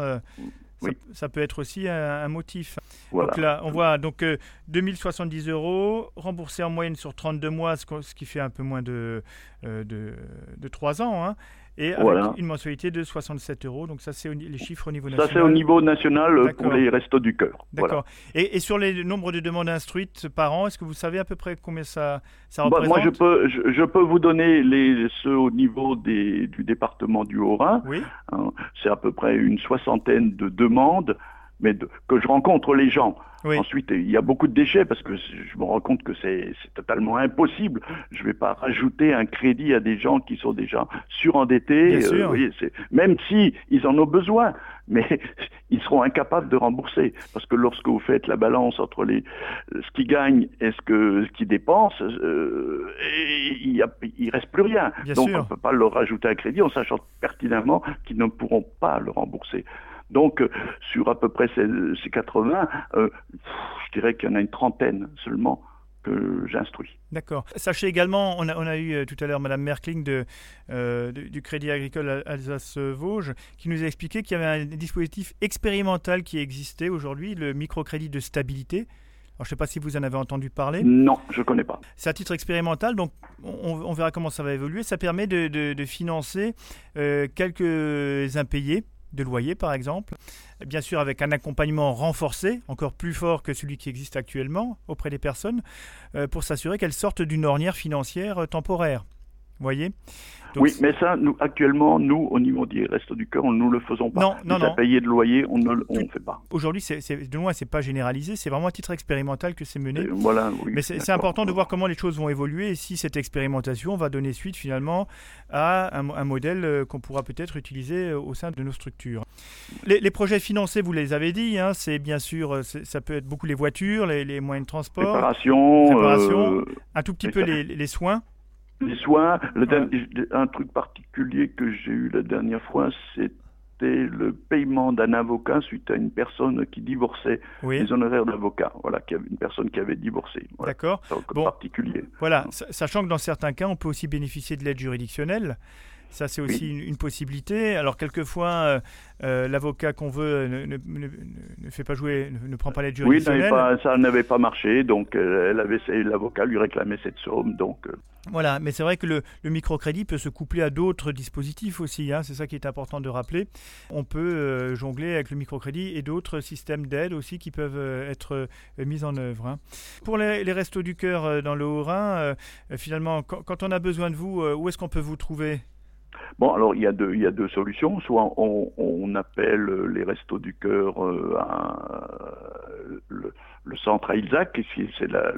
Ça, peut être aussi un, motif. Donc là, on voit donc 2070 euh, euros remboursés en moyenne sur 32 mois, ce, qui fait un peu moins de, euh, de, de 3 ans. Hein et avec une mensualité de 67 euros. Donc ça, c'est les chiffres au niveau national. Ça, c'est au niveau national pour les restos du cœur. D'accord. Et, sur les nombres de demandes instruites par an, est-ce que vous savez à peu près combien ça, ça représente Moi, je peux, je, peux vous donner les, ceux au niveau des, du département du Haut-Rhin. Oui. Hein, c'est à peu près une soixantaine de demandes mais que je rencontre les gens. Ensuite, il y a beaucoup de déchets parce que je me rends compte que c'est totalement impossible. Je ne vais pas rajouter un crédit à des gens qui sont déjà surendettés. Euh, même si ils en ont besoin, mais ils seront incapables de rembourser parce que lorsque vous faites la balance entre les ce qu'ils gagnent et ce que ce qu'ils dépensent, euh, il ne reste plus rien. Donc on ne peut pas leur rajouter un crédit en sachant pertinemment qu'ils ne pourront pas le rembourser. Donc, euh, sur à peu près ces, 80, euh, je dirais qu'il y en a une trentaine seulement que j'instruis. D'accord. Sachez également, on a, eu euh, tout à l'heure Madame Merkling de, du Crédit Agricole Alsace-Vosges qui nous a expliqué qu'il y avait un dispositif expérimental qui existait aujourd'hui, le microcrédit de stabilité. Alors, je ne sais pas si vous en avez entendu parler. Non, je ne connais pas. C'est à titre expérimental, donc on, verra comment ça va évoluer. Ça permet de, financer quelques impayés de loyer par exemple, bien sûr avec un accompagnement renforcé, encore plus fort que celui qui existe actuellement auprès des personnes, euh, pour s'assurer qu'elles sortent d'une ornière financière euh, temporaire. Oui, mais ça, nous, actuellement, nous, au niveau des restos du cœur, nous ne le faisons pas. Non, non, non. payer de loyer, on ne on fait pas. Aujourd'hui, c'est, de loin, c'est pas généralisé, c'est vraiment à titre expérimental que c'est mené. voilà, oui, mais c'est, important de voir comment les choses vont évoluer et si cette expérimentation va donner suite finalement à un, modèle euh, qu'on pourra peut-être utiliser euh, au sein de nos structures. Les, projets financés, vous les avez dit, hein, c'est bien sûr, euh, ça peut être beaucoup les voitures, les, moyens de transport, réparation, un tout petit peu les, les soins soins. Un truc particulier que j'ai eu la dernière fois, c'était le paiement d'un avocat suite à une personne qui divorçait, les honoraires d'avocat. Voilà, une personne qui avait divorcé. D'accord. Bon, particulier. Voilà, sachant que dans certains cas, on peut aussi bénéficier de l'aide juridictionnelle. Ça, c'est aussi une, possibilité. Alors, quelquefois, euh, euh, l'avocat qu'on veut ne, ne, fait pas jouer, ne, prend pas l'aide juridictionnelle. Oui, ça n'avait pas marché, donc euh, l'avocat lui réclamait cette somme. Donc, Voilà, mais c'est vrai que le, microcrédit peut se coupler à d'autres dispositifs aussi. Hein, c'est ça qui est important de rappeler. On peut jongler avec le microcrédit et d'autres systèmes d'aide aussi qui peuvent être mis en œuvre. Hein. Pour les, restos du cœur dans le Haut-Rhin, finalement, quand, quand, on a besoin de vous, où est-ce qu'on peut vous trouver? Bon, alors il y a deux, il y a deux solutions. Soit on, on appelle les restos du cœur euh, le, le, centre à Ilzac, c'est la,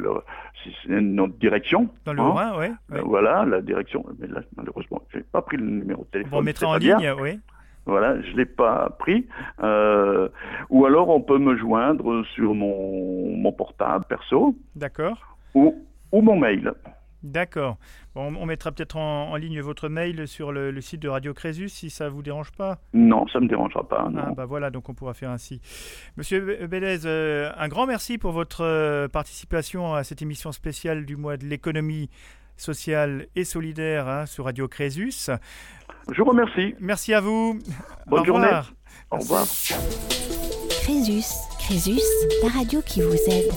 notre direction. Dans le hein. oui. Euh, voilà, la direction. Mais là, malheureusement, j'ai pas pris le numéro de téléphone. On mettra en ligne, oui. Voilà, je l'ai pas pris. Euh, ou alors on peut me joindre sur mon, mon portable perso. D'accord. Ou, ou mon mail. D'accord. on mettra peut-être en, ligne votre mail sur le, site de Radio Crésus si ça vous dérange pas. Non, ça me dérangera pas. Ah bah voilà, donc on pourra faire ainsi. Monsieur Bélez, euh, un grand merci pour votre euh, participation à cette émission spéciale du mois de l'économie sociale et solidaire hein, sur Radio Crésus. Je vous remercie. Merci à vous. Bonne journée. Au revoir. Crésus, Crésus, la radio qui vous aide.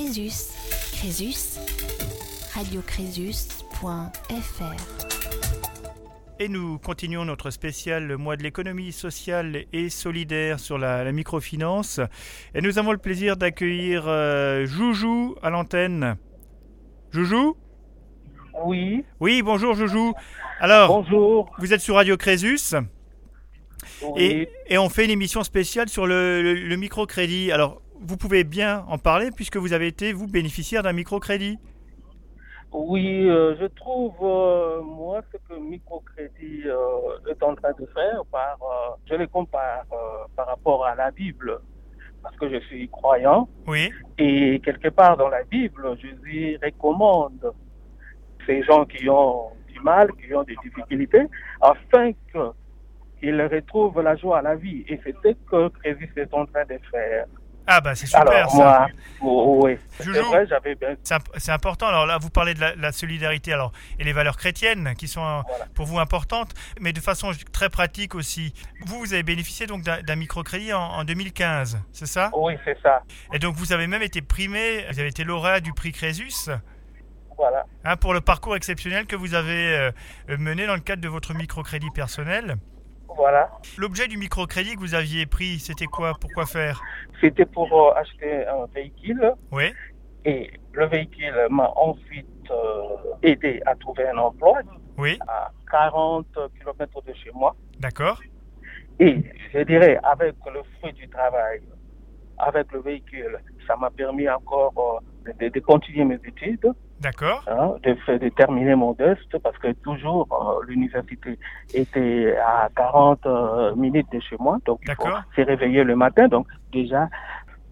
Crésus. Crésus. radiocrésus.fr. Et nous continuons notre spécial le mois de l'économie sociale et solidaire sur la, microfinance. Et nous avons le plaisir d'accueillir euh, Joujou à l'antenne. Joujou? Oui. Oui, bonjour Joujou. Alors, bonjour. vous êtes sur Radio Crésus. Et, on fait une émission spéciale sur le, microcrédit. Alors, vous pouvez bien en parler puisque vous avez été, vous, bénéficiaire d'un microcrédit. Oui, euh, je trouve, euh, moi, ce que microcrédit euh, est en train de faire, par, je les compare par rapport à la Bible, parce que je suis croyant. Oui. Et quelque part dans la Bible, Jésus recommande ces gens qui ont du mal, qui ont des difficultés, afin que il retrouve la joie à la vie. Et c'est ce que Crésus est en train de faire. Ah bah c'est super alors, ça. Moi, oh, oui. C'est j'avais bien. C'est important. Alors là, vous parlez de la, solidarité alors et les valeurs chrétiennes qui sont pour vous importantes, mais de façon très pratique aussi. Vous, vous avez bénéficié donc d'un microcrédit en, en 2015, c'est ça? Oui, c'est ça. Et donc vous avez même été primé, vous avez été lauréat du prix Crésus. Voilà. Hein, pour le parcours exceptionnel que vous avez euh, mené dans le cadre de votre microcrédit personnel. Voilà. L'objet du microcrédit que vous aviez pris, c'était quoi? Pourquoi faire? C'était pour euh, acheter un véhicule. Oui. Et le véhicule m'a ensuite euh, aidé à trouver un emploi. Oui. À 40 km de chez moi. D'accord. Et je dirais, avec le fruit du travail, avec le véhicule, ça m'a permis encore euh, de, continuer mes études. D'accord. Hein, de, de, terminer mon test parce que toujours euh, l'université était à 40 euh, minutes de chez moi, donc il faut se réveiller le matin. Donc déjà,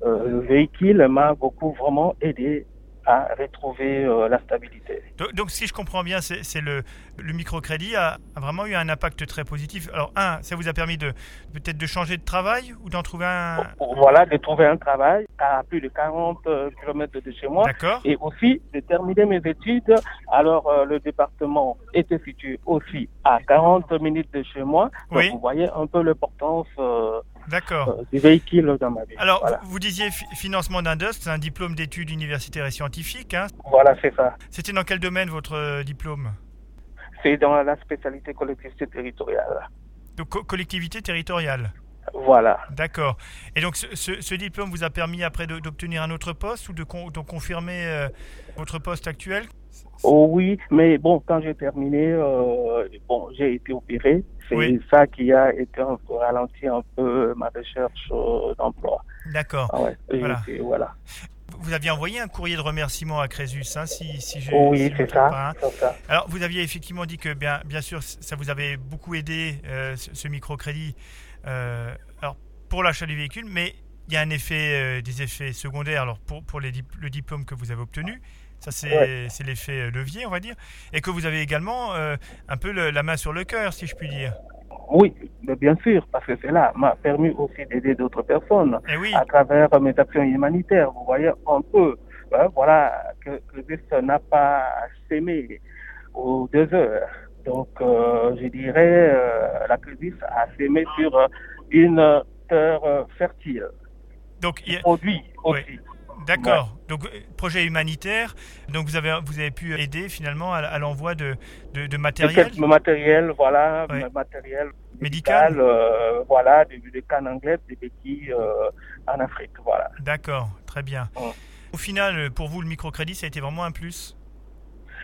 le véhicule m'a beaucoup vraiment aidé à retrouver euh, la stabilité. Donc, si je comprends bien, c'est le, le microcrédit a, vraiment eu un impact très positif. Alors un, ça vous a permis de peut-être de changer de travail ou d'en trouver un? Voilà, de trouver un travail à plus de 40 euh, km de chez moi. D'accord. Et aussi de terminer mes études. Alors euh, le département était situé aussi à 40 minutes de chez moi. Donc oui. vous voyez un peu l'importance D'accord. Euh, des véhicules dans ma vie. Alors, vous, disiez financement d'un c'est un diplôme d'études universitaires et scientifiques. Hein voilà, c'est ça. C'était dans quel domaine votre euh, diplôme? C'est dans la spécialité collectivité territoriale. Donc, collectivité territoriale voilà. D'accord. Et donc ce, diplôme vous a permis après d'obtenir un autre poste ou de, confirmer euh, votre poste actuel? Oh oui, mais bon, quand j'ai terminé, bon, j'ai été opéré c'est ça qui a été un peu ralenti un peu ma recherche euh, d'emploi. D'accord. Ah voilà. Vous aviez envoyé un courrier de remerciement à Crésus, hein, si, si je. oui, c'est ça, ça, Alors, vous aviez effectivement dit que, bien, bien sûr, ça vous avait beaucoup aidé, euh, ce, microcrédit, euh, alors, pour l'achat du véhicule, mais il y a un effet, des effets secondaires alors, pour, pour les, le diplôme que vous avez obtenu. Ça, c'est l'effet euh, levier, on va dire. Et que vous avez également euh, un peu la main sur le cœur, si je puis dire. Oui, mais bien sûr, parce que cela m'a permis aussi d'aider d'autres personnes eh à travers mes actions humanitaires. Vous voyez un peu, hein, voilà, que, que n'a pas sémé aux deux heures. Donc, euh, je dirais, la crise a sémé sur une terre fertile. Donc, il produit aussi. D'accord. Donc euh, projet humanitaire. Donc vous avez vous avez pu aider finalement à, l'envoi de, de, matériel. De matériel, voilà, matériel médical, euh, voilà, des, des cannes anglaises, des béquilles euh, en Afrique, voilà. D'accord, très bien. Au final, pour vous, le microcrédit, ça a été vraiment un plus?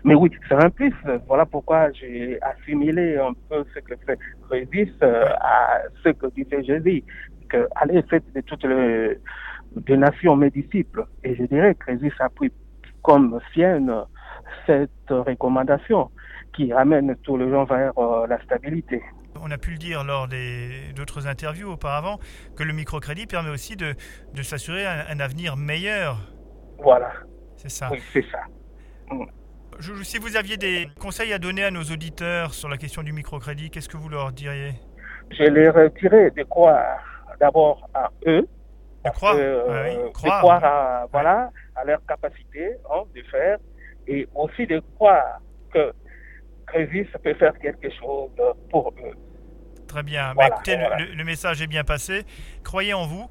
Mais oui, c'est un plus. Voilà pourquoi j'ai assimilé un peu ce que fait Crédit à ce que disait Jésus. Que, allez, faites de toutes les de nations mes disciples. Et je dirais que Jésus a pris comme sienne cette recommandation qui amène tous les gens vers euh, la stabilité. On a pu le dire lors d'autres interviews auparavant que le microcrédit permet aussi de, de s'assurer un, avenir meilleur. Voilà. C'est ça. Oui, c'est ça. Mm. si vous aviez des conseils à donner à nos auditeurs sur la question du microcrédit, qu'est-ce que vous leur diriez? Je leur dirais de croire d'abord à eux, de croire, euh, croire, à, voilà, à leur capacité hein, de faire et aussi de croire que Crésus peut faire quelque chose pour eux. Très bien. Bah, écoutez, le, message est bien passé. Croyez en vous.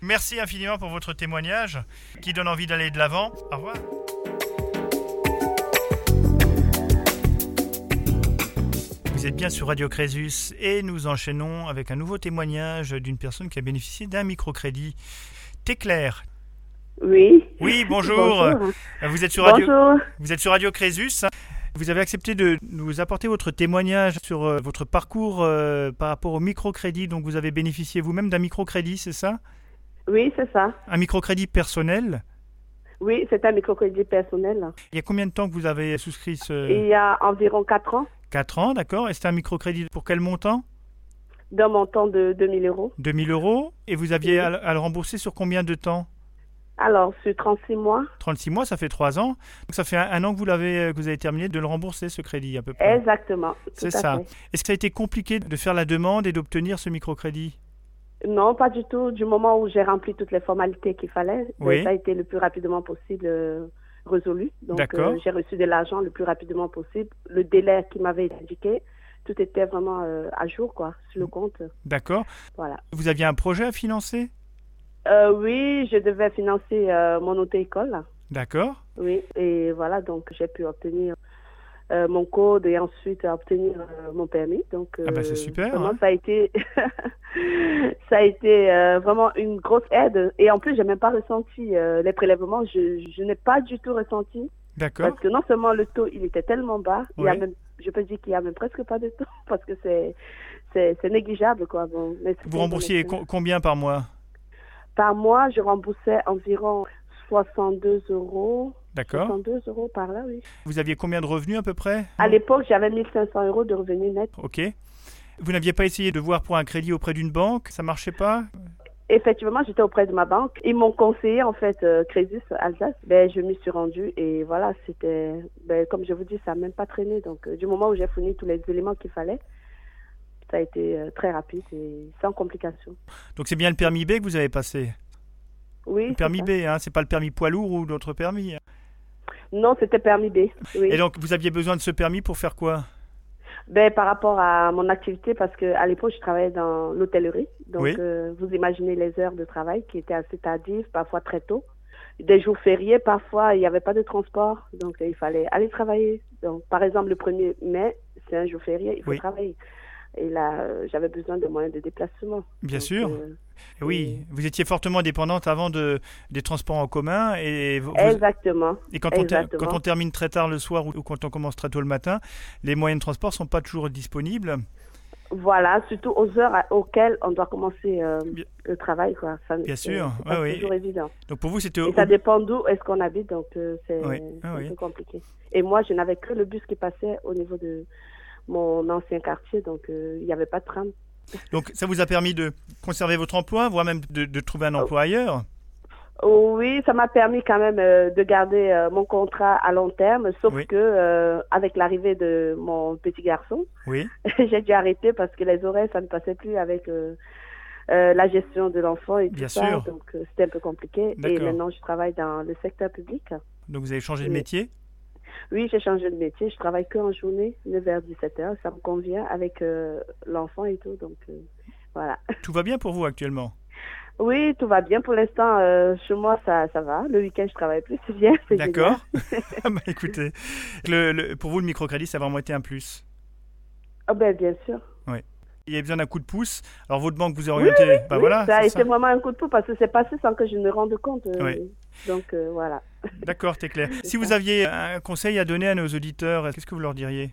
Merci infiniment pour votre témoignage qui donne envie d'aller de l'avant. Au revoir. Vous êtes bien sur Radio Crésus et nous enchaînons avec un nouveau témoignage d'une personne qui a bénéficié d'un microcrédit. T'es clair? Oui. Oui, bonjour. Vous êtes sur Radio, vous êtes sur Radio Crésus. Vous avez accepté de nous apporter votre témoignage sur euh, votre parcours euh, par rapport au microcrédit. Donc vous avez bénéficié vous-même d'un microcrédit, c'est ça? Oui, c'est ça. Un microcrédit personnel? Oui, c'est un microcrédit personnel. Il y a combien de temps que vous avez souscrit ce... Il y a environ 4 ans. 4 ans, d'accord. Et c'est un microcrédit pour quel montant? D'un montant de 2000 euros. 2000 euros. Et vous aviez à, le rembourser sur combien de temps? Alors, sur 36 mois. 36 mois, ça fait 3 ans. Donc, ça fait un, an que vous, l'avez, que vous avez terminé de le rembourser, ce crédit, à peu près. Exactement. C'est ça. Est-ce que ça a été compliqué de faire la demande et d'obtenir ce microcrédit? Non, pas du tout. Du moment où j'ai rempli toutes les formalités qu'il fallait, ben, ça a été le plus rapidement possible euh, résolu. Donc, euh, j'ai reçu de l'argent le plus rapidement possible. Le délai qui m'avait indiqué, tout était vraiment euh, à jour, quoi, sur le compte. D'accord. Voilà. Vous aviez un projet à financer? Euh, oui, je devais financer mon auto-école. D'accord. Oui, et voilà, donc j'ai pu obtenir euh, mon code et ensuite obtenir mon permis. Donc, ah ben c'est super. Vraiment, hein. ça a été, ça a été vraiment une grosse aide. Et en plus, j'ai même pas ressenti les prélèvements. Je, je n'ai pas du tout ressenti. D'accord. Parce que non seulement le taux, il était tellement bas, il y a même, je peux dire qu'il y a même presque pas de taux parce que c'est, c'est, négligeable quoi. Bon, Vous remboursiez combien par mois? Par mois, je remboursais environ 62 euros. D'accord. 62 euros par là, oui. Vous aviez combien de revenus à peu près? À l'époque, j'avais 1500 euros de revenus nets. Ok. Vous n'aviez pas essayé de voir pour un crédit auprès d'une banque? Ça marchait pas? Effectivement, j'étais auprès de ma banque. Ils m'ont conseillé, en fait, euh, Crédit Alsace. Ben, je m'y suis rendue et voilà, c'était, ben, comme je vous dis, ça n'a même pas traîné. Donc, euh, du moment où j'ai fourni tous les éléments qu'il fallait, ça a été euh, très rapide et sans complications. Donc c'est bien le permis B que vous avez passé? Oui. Le permis B, hein, c'est pas le permis poids lourd ou d'autres permis hein Non, c'était permis B. Et donc vous aviez besoin de ce permis pour faire quoi? Ben, par rapport à mon activité, parce qu'à l'époque, je travaillais dans l'hôtellerie. Donc, euh, vous imaginez les heures de travail qui étaient assez tardives, parfois très tôt. Des jours fériés, parfois, il n'y avait pas de transport. Donc, il fallait aller travailler. Donc, par exemple, le 1er mai, c'est un jour férié, il faut travailler. Et là, euh, j'avais besoin de moyens de déplacement. Bien sûr. Euh, oui, vous étiez fortement dépendante avant de, des transports en commun. Et Exactement. Et quand on, quand on termine très tard le soir ou, quand on commence très tôt le matin, les moyens de transport ne sont pas toujours disponibles. Voilà, surtout aux heures auxquelles on doit commencer euh, le travail. Quoi. Bien sûr, c'est pas toujours évident. Donc pour vous, c'était. Et ça dépend d'où est-ce qu'on habite, donc c'est un peu compliqué. Et moi, je n'avais que le bus qui passait au niveau de, mon ancien quartier, donc euh, il n'y avait pas de tram. Donc ça vous a permis de conserver votre emploi, voire même de, trouver un oh. emploi ailleurs oui, ça m'a permis quand même euh, de garder euh, mon contrat à long terme, sauf que avec l'arrivée de mon petit garçon, oui. j'ai dû arrêter parce que les horaires ça ne passait plus avec la gestion de l'enfant et tout Bien ça, sûr. donc c'était un peu compliqué. Et maintenant je travaille dans le secteur public. Donc vous avez changé de métier oui, j'ai changé de métier. Je travaille que en journée, 9h, 17h. Ça me convient avec euh, l'enfant et tout. Donc, euh, voilà. Tout va bien pour vous actuellement? Oui, tout va bien. Pour l'instant, euh, chez moi, ça, ça va. Le week-end, je travaille plus. C'est bien. D'accord. bah, écoutez, le, pour vous, le microcrédit, ça a vraiment été un plus? Oh, ben, Bien sûr. Oui il y a besoin d'un coup de pouce. Alors votre banque vous a orienté. Oui, bah, voilà, ça a été vraiment un coup de pouce parce que c'est passé sans que je me rende compte. Donc voilà. D'accord, t'es clair. Si vous aviez un conseil à donner à nos auditeurs, qu'est-ce que vous leur diriez?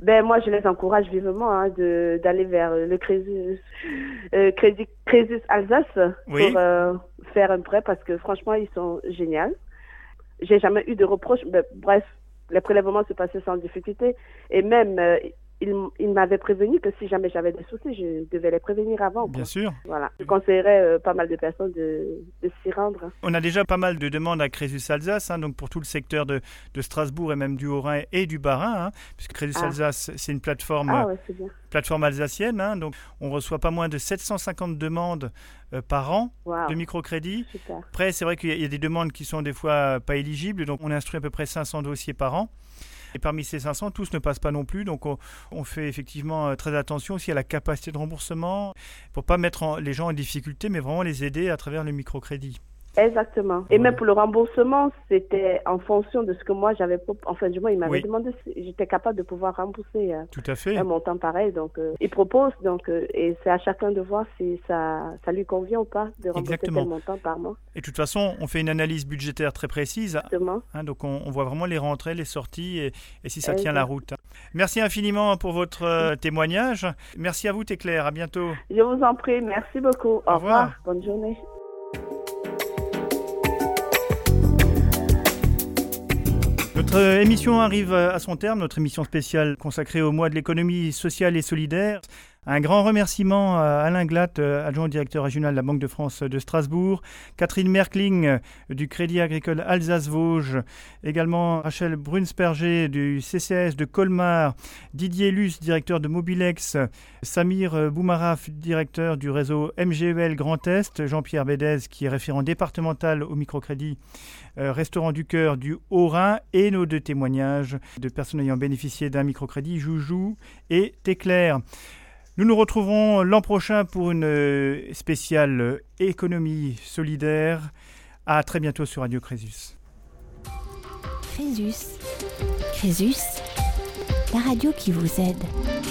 Ben moi, je les encourage vivement hein, d'aller vers le Crésus, euh, Crésus Alsace pour euh, faire un prêt parce que franchement, ils sont géniaux. J'ai jamais eu de reproches. Ben, bref, les prélèvements se passaient sans difficulté et même euh, il, il m'avait prévenu que si jamais j'avais des soucis, je devais les prévenir avant. Bien sûr. Voilà. Je conseillerais euh, pas mal de personnes de, de s'y rendre. On a déjà pas mal de demandes à Crésus Alsace, hein, donc pour tout le secteur de, de, Strasbourg et même du Haut-Rhin et du Bas-Rhin, hein, puisque Crésus ah. Alsace, c'est une plateforme, ah, ouais, bien. plateforme alsacienne, hein, donc on reçoit pas moins de 750 demandes euh, par an de microcrédit. Après, c'est vrai qu'il y a des demandes qui sont des fois pas éligibles, donc on instruit à peu près 500 dossiers par an. Et parmi ces 500, tous ne passent pas non plus. Donc, on, fait effectivement très attention aussi à la capacité de remboursement pour pas mettre les gens en difficulté, mais vraiment les aider à travers le microcrédit. Exactement. Et même pour le remboursement, c'était en fonction de ce que moi j'avais. Enfin, du moins, il m'avait demandé si j'étais capable de pouvoir rembourser euh, Tout à fait. un montant pareil. Donc, euh, il propose, donc, euh, et c'est à chacun de voir si ça, ça lui convient ou pas de rembourser tel montant par mois. Et de toute façon, on fait une analyse budgétaire très précise. Exactement. Hein, donc, on, voit vraiment les rentrées, les sorties et, et si ça tient la route. Merci infiniment pour votre témoignage. Merci à vous, Téclair. À bientôt. Je vous en prie. Merci beaucoup. Au, revoir. Bonne journée. Notre émission arrive à son terme, notre émission spéciale consacrée au mois de l'économie sociale et solidaire. Un grand remerciement à Alain Glatt, euh, adjoint directeur régional de la Banque de France de Strasbourg, Catherine Merkling euh, du Crédit agricole Alsace-Vosges, également Rachel Brunsperger du CCS de Colmar, Didier Luce, directeur de Mobilex, Samir euh, Boumaraf, directeur du réseau MGEL Grand Est, Jean-Pierre Bédez, qui est référent départemental au microcrédit Restaurant du Cœur du Haut-Rhin, et nos deux témoignages de personnes ayant bénéficié d'un microcrédit, Joujou et Téclair. Nous nous retrouverons l'an prochain pour une euh, spéciale euh, économie solidaire. À très bientôt sur Radio Crésus. Crésus. Crésus, la radio qui vous aide.